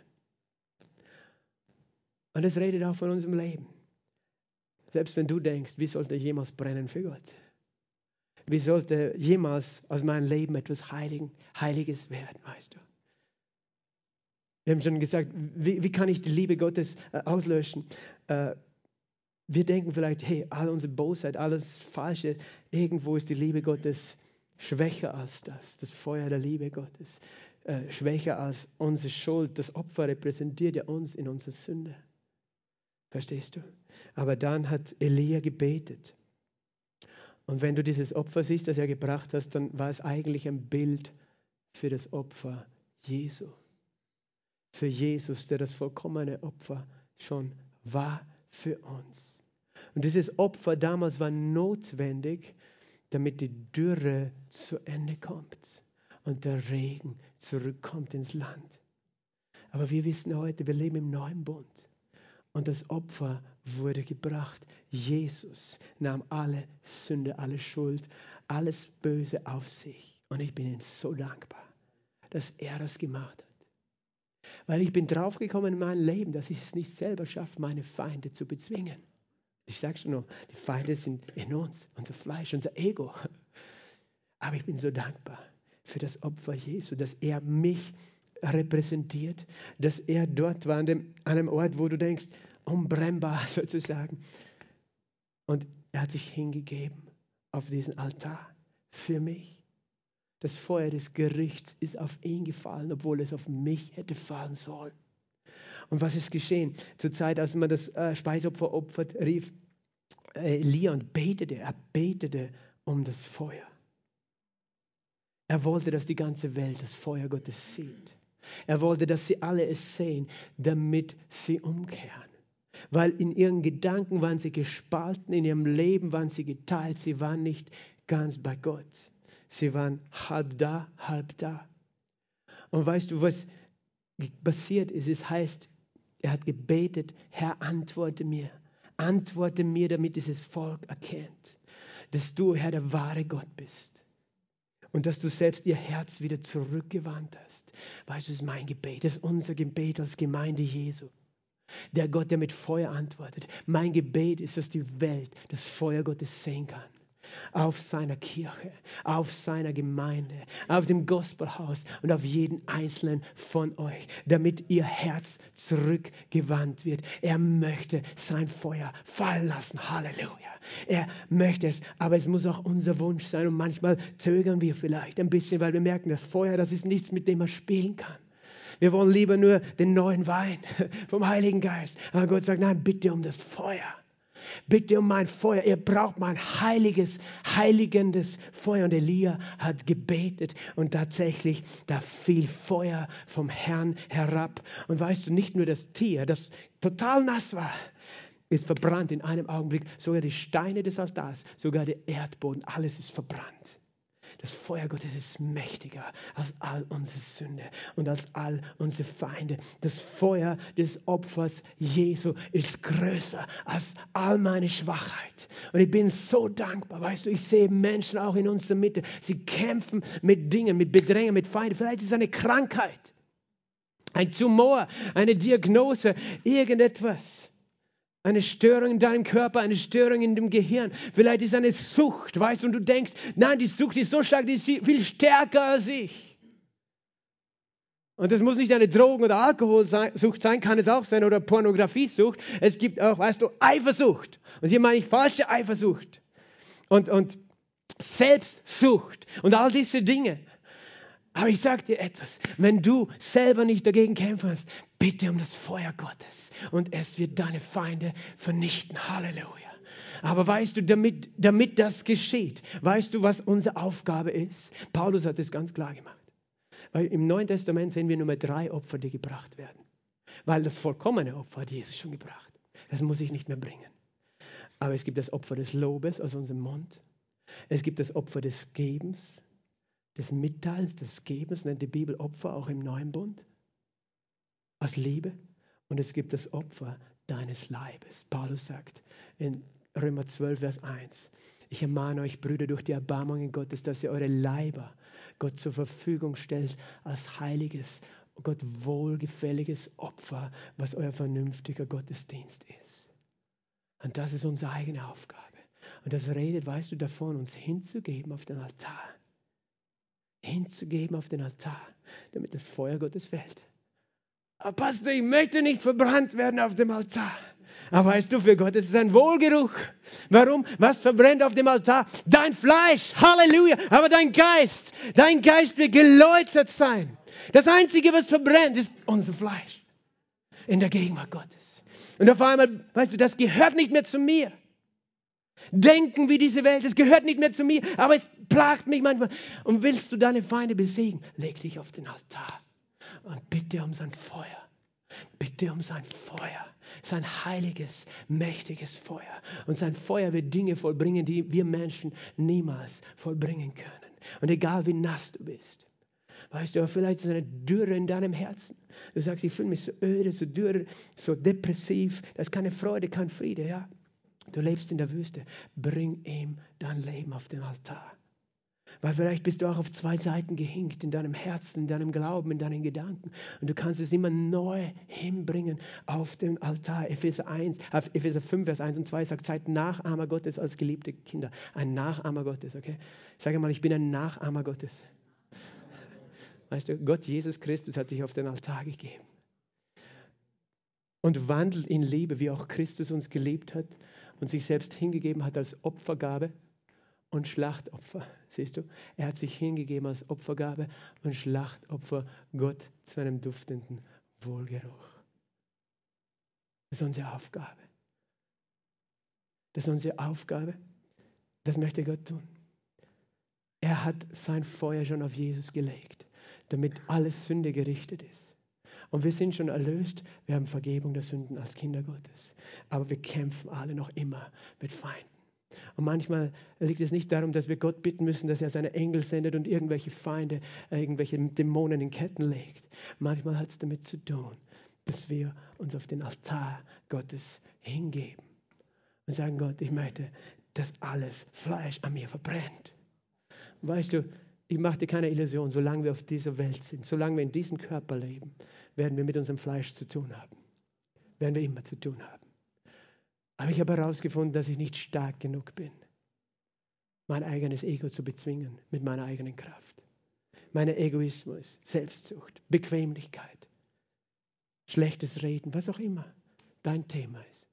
Und es redet auch von unserem Leben. Selbst wenn du denkst, wie sollte ich jemals brennen für Gott? Wie sollte jemals aus meinem Leben etwas Heiligen, Heiliges werden, weißt du? Wir haben schon gesagt, wie, wie kann ich die Liebe Gottes äh, auslöschen? Äh, wir denken vielleicht, hey, all unsere Bosheit, alles Falsche, irgendwo ist die Liebe Gottes schwächer als das, das Feuer der Liebe Gottes, äh, schwächer als unsere Schuld. Das Opfer repräsentiert ja uns in unserer Sünde. Verstehst du? Aber dann hat Elia gebetet. Und wenn du dieses Opfer siehst, das er gebracht hast, dann war es eigentlich ein Bild für das Opfer Jesu. Für Jesus, der das vollkommene Opfer schon war für uns. Und dieses Opfer damals war notwendig, damit die Dürre zu Ende kommt und der Regen zurückkommt ins Land. Aber wir wissen heute, wir leben im neuen Bund. Und das Opfer wurde gebracht. Jesus nahm alle Sünde, alle Schuld, alles Böse auf sich. Und ich bin ihm so dankbar, dass er das gemacht hat. Weil ich bin draufgekommen in meinem Leben, dass ich es nicht selber schaffe, meine Feinde zu bezwingen. Ich sage schon noch, die Feinde sind in uns, unser Fleisch, unser Ego. Aber ich bin so dankbar für das Opfer Jesu, dass er mich repräsentiert, dass er dort war, an, dem, an einem Ort, wo du denkst, unbrennbar sozusagen. Und er hat sich hingegeben auf diesen Altar für mich. Das Feuer des Gerichts ist auf ihn gefallen, obwohl es auf mich hätte fallen sollen. Und was ist geschehen? Zur Zeit, als man das äh, Speisopfer opfert, rief Elia und betete. Er betete um das Feuer. Er wollte, dass die ganze Welt das Feuer Gottes sieht. Er wollte, dass sie alle es sehen, damit sie umkehren. Weil in ihren Gedanken waren sie gespalten, in ihrem Leben waren sie geteilt, sie waren nicht ganz bei Gott. Sie waren halb da, halb da. Und weißt du, was passiert ist? Es heißt, er hat gebetet, Herr, antworte mir. Antworte mir, damit dieses Volk erkennt, dass du, Herr, der wahre Gott bist und dass du selbst ihr Herz wieder zurückgewandt hast. Weißt du, das ist mein Gebet, das ist unser Gebet als Gemeinde Jesu. Der Gott, der mit Feuer antwortet. Mein Gebet ist, dass die Welt das Feuer Gottes sehen kann auf seiner Kirche, auf seiner Gemeinde, auf dem Gospelhaus und auf jeden einzelnen von euch, damit ihr Herz zurückgewandt wird. Er möchte sein Feuer fallen lassen. Halleluja. Er möchte es, aber es muss auch unser Wunsch sein. Und manchmal zögern wir vielleicht ein bisschen, weil wir merken, das Feuer, das ist nichts, mit dem man spielen kann. Wir wollen lieber nur den neuen Wein vom Heiligen Geist. Aber Gott sagt, nein, bitte um das Feuer. Bitte um mein Feuer. Ihr braucht mein heiliges, heiligendes Feuer. Und Elia hat gebetet und tatsächlich, da fiel Feuer vom Herrn herab. Und weißt du, nicht nur das Tier, das total nass war, ist verbrannt in einem Augenblick. Sogar die Steine des Altars, sogar der Erdboden, alles ist verbrannt. Das Feuer Gottes ist mächtiger als all unsere Sünde und als all unsere Feinde. Das Feuer des Opfers Jesu ist größer als all meine Schwachheit. Und ich bin so dankbar. Weißt du, ich sehe Menschen auch in unserer Mitte. Sie kämpfen mit Dingen, mit Bedrängen, mit Feinden. Vielleicht ist es eine Krankheit, ein Tumor, eine Diagnose, irgendetwas. Eine Störung in deinem Körper, eine Störung in dem Gehirn. Vielleicht ist eine Sucht, weißt du, und du denkst, nein, die Sucht ist so stark, die ist viel stärker als ich. Und das muss nicht eine Drogen- oder Alkoholsucht sein, kann es auch sein, oder Pornografiesucht. Es gibt auch, weißt du, Eifersucht. Und hier meine ich falsche Eifersucht. Und, und Selbstsucht und all diese Dinge. Aber ich sage dir etwas, wenn du selber nicht dagegen kämpfen kannst, bitte um das Feuer Gottes und es wird deine Feinde vernichten. Halleluja. Aber weißt du, damit, damit das geschieht, weißt du, was unsere Aufgabe ist? Paulus hat es ganz klar gemacht. Weil im Neuen Testament sehen wir nur drei Opfer, die gebracht werden. Weil das vollkommene Opfer hat Jesus schon gebracht. Das muss ich nicht mehr bringen. Aber es gibt das Opfer des Lobes aus unserem Mund. Es gibt das Opfer des Gebens des Mitteilens, des Gebens, nennt die Bibel Opfer auch im Neuen Bund, aus Liebe. Und es gibt das Opfer deines Leibes. Paulus sagt in Römer 12, Vers 1, ich ermahne euch, Brüder, durch die Erbarmungen Gottes, dass ihr eure Leiber Gott zur Verfügung stellt als heiliges, Gott wohlgefälliges Opfer, was euer vernünftiger Gottesdienst ist. Und das ist unsere eigene Aufgabe. Und das redet, weißt du, davon, uns hinzugeben auf den Altar hinzugeben auf den Altar, damit das Feuer Gottes fällt. Aber Pastor, ich möchte nicht verbrannt werden auf dem Altar. Aber weißt du, für Gott ist es ein Wohlgeruch. Warum? Was verbrennt auf dem Altar? Dein Fleisch. Halleluja. Aber dein Geist. Dein Geist wird geläutert sein. Das Einzige, was verbrennt, ist unser Fleisch. In der Gegenwart Gottes. Und auf einmal, weißt du, das gehört nicht mehr zu mir. Denken wie diese Welt, es gehört nicht mehr zu mir, aber es plagt mich manchmal. Und willst du deine Feinde besiegen, leg dich auf den Altar und bitte um sein Feuer. Bitte um sein Feuer, sein heiliges, mächtiges Feuer. Und sein Feuer wird Dinge vollbringen, die wir Menschen niemals vollbringen können. Und egal wie nass du bist, weißt du, vielleicht ist eine Dürre in deinem Herzen. Du sagst, ich fühle mich so öde, so dürre, so depressiv. Da ist keine Freude, kein Friede, ja. Du lebst in der Wüste. Bring ihm dein Leben auf den Altar. Weil vielleicht bist du auch auf zwei Seiten gehinkt, in deinem Herzen, in deinem Glauben, in deinen Gedanken. Und du kannst es immer neu hinbringen auf den Altar. Epheser, 1, äh, Epheser 5, Vers 1 und 2 sagt, seid Nachahmer Gottes als geliebte Kinder. Ein Nachahmer Gottes, okay? Sag mal, ich bin ein Nachahmer Gottes. Weißt du, Gott Jesus Christus hat sich auf den Altar gegeben. Und wandelt in Liebe, wie auch Christus uns geliebt hat und sich selbst hingegeben hat als Opfergabe und Schlachtopfer. Siehst du, er hat sich hingegeben als Opfergabe und Schlachtopfer Gott zu einem duftenden Wohlgeruch. Das ist unsere Aufgabe. Das ist unsere Aufgabe. Das möchte Gott tun. Er hat sein Feuer schon auf Jesus gelegt, damit alles Sünde gerichtet ist. Und wir sind schon erlöst. Wir haben Vergebung der Sünden als Kinder Gottes. Aber wir kämpfen alle noch immer mit Feinden. Und manchmal liegt es nicht darum, dass wir Gott bitten müssen, dass er seine Engel sendet und irgendwelche Feinde, äh, irgendwelche Dämonen in Ketten legt. Manchmal hat es damit zu tun, dass wir uns auf den Altar Gottes hingeben und sagen, Gott, ich möchte, dass alles Fleisch an mir verbrennt. Weißt du, ich mache dir keine Illusion, solange wir auf dieser Welt sind, solange wir in diesem Körper leben, werden wir mit unserem Fleisch zu tun haben. Werden wir immer zu tun haben. Aber ich habe herausgefunden, dass ich nicht stark genug bin, mein eigenes Ego zu bezwingen mit meiner eigenen Kraft. Mein Egoismus, Selbstsucht, Bequemlichkeit, schlechtes Reden, was auch immer dein Thema ist.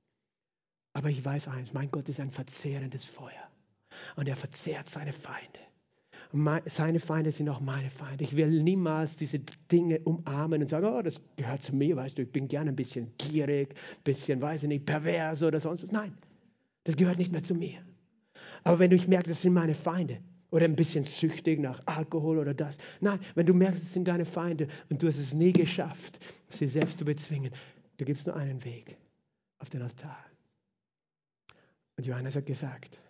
Aber ich weiß eins, mein Gott ist ein verzehrendes Feuer und er verzehrt seine Feinde seine Feinde sind auch meine Feinde. Ich will niemals diese Dinge umarmen und sagen, oh, das gehört zu mir, weißt du, ich bin gerne ein bisschen gierig, ein bisschen, weiß ich nicht, pervers oder sonst was. Nein, das gehört nicht mehr zu mir. Aber wenn du merkst, das sind meine Feinde oder ein bisschen süchtig nach Alkohol oder das. Nein, wenn du merkst, es sind deine Feinde und du hast es nie geschafft, sie selbst zu bezwingen, du gibst nur einen Weg auf den Altar. Und Johannes hat gesagt,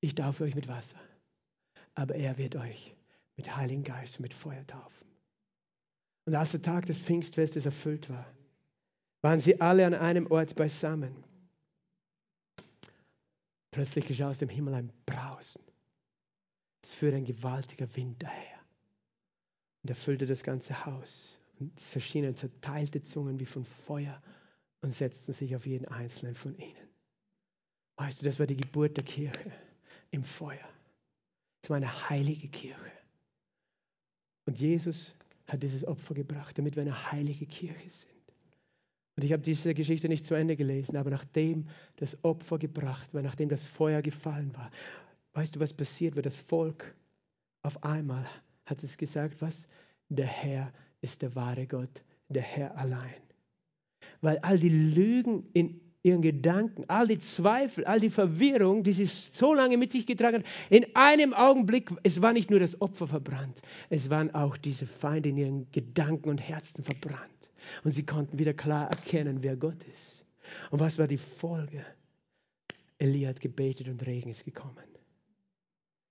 ich taufe euch mit Wasser aber er wird euch mit Heiligen Geist und mit Feuer taufen. Und als der Tag des Pfingstfestes erfüllt war, waren sie alle an einem Ort beisammen. Plötzlich geschah aus dem Himmel ein Brausen. Es führte ein gewaltiger Wind daher und erfüllte das ganze Haus. Und es erschienen zerteilte Zungen wie von Feuer und setzten sich auf jeden einzelnen von ihnen. Weißt du, das war die Geburt der Kirche im Feuer. Es war eine heilige Kirche. Und Jesus hat dieses Opfer gebracht, damit wir eine heilige Kirche sind. Und ich habe diese Geschichte nicht zu Ende gelesen, aber nachdem das Opfer gebracht war, nachdem das Feuer gefallen war, weißt du, was passiert wird? Das Volk auf einmal hat es gesagt, was? Der Herr ist der wahre Gott, der Herr allein. Weil all die Lügen in ihren Gedanken, all die Zweifel, all die Verwirrung, die sie so lange mit sich getragen hat, in einem Augenblick, es war nicht nur das Opfer verbrannt, es waren auch diese Feinde in ihren Gedanken und Herzen verbrannt. Und sie konnten wieder klar erkennen, wer Gott ist. Und was war die Folge? Elia hat gebetet und Regen ist gekommen.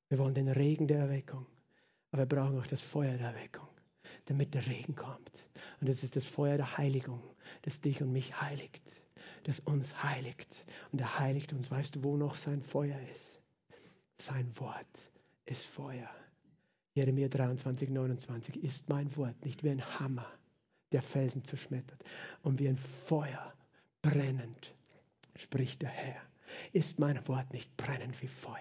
Wir wollen den Regen der Erweckung, aber wir brauchen auch das Feuer der Erweckung, damit der Regen kommt. Und das ist das Feuer der Heiligung, das dich und mich heiligt das uns heiligt. Und er heiligt uns. Weißt du, wo noch sein Feuer ist? Sein Wort ist Feuer. Jeremia 23, 29 ist mein Wort nicht wie ein Hammer, der Felsen zerschmettert, und wie ein Feuer brennend, spricht der Herr. Ist mein Wort nicht brennend wie Feuer?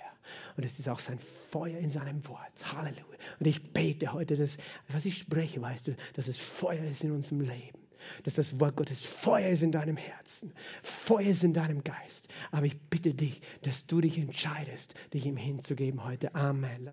Und es ist auch sein Feuer in seinem Wort. Halleluja. Und ich bete heute, dass, was ich spreche, weißt du, dass es Feuer ist in unserem Leben dass das Wort Gottes Feuer ist in deinem Herzen, Feuer ist in deinem Geist. Aber ich bitte dich, dass du dich entscheidest, dich ihm hinzugeben heute. Amen.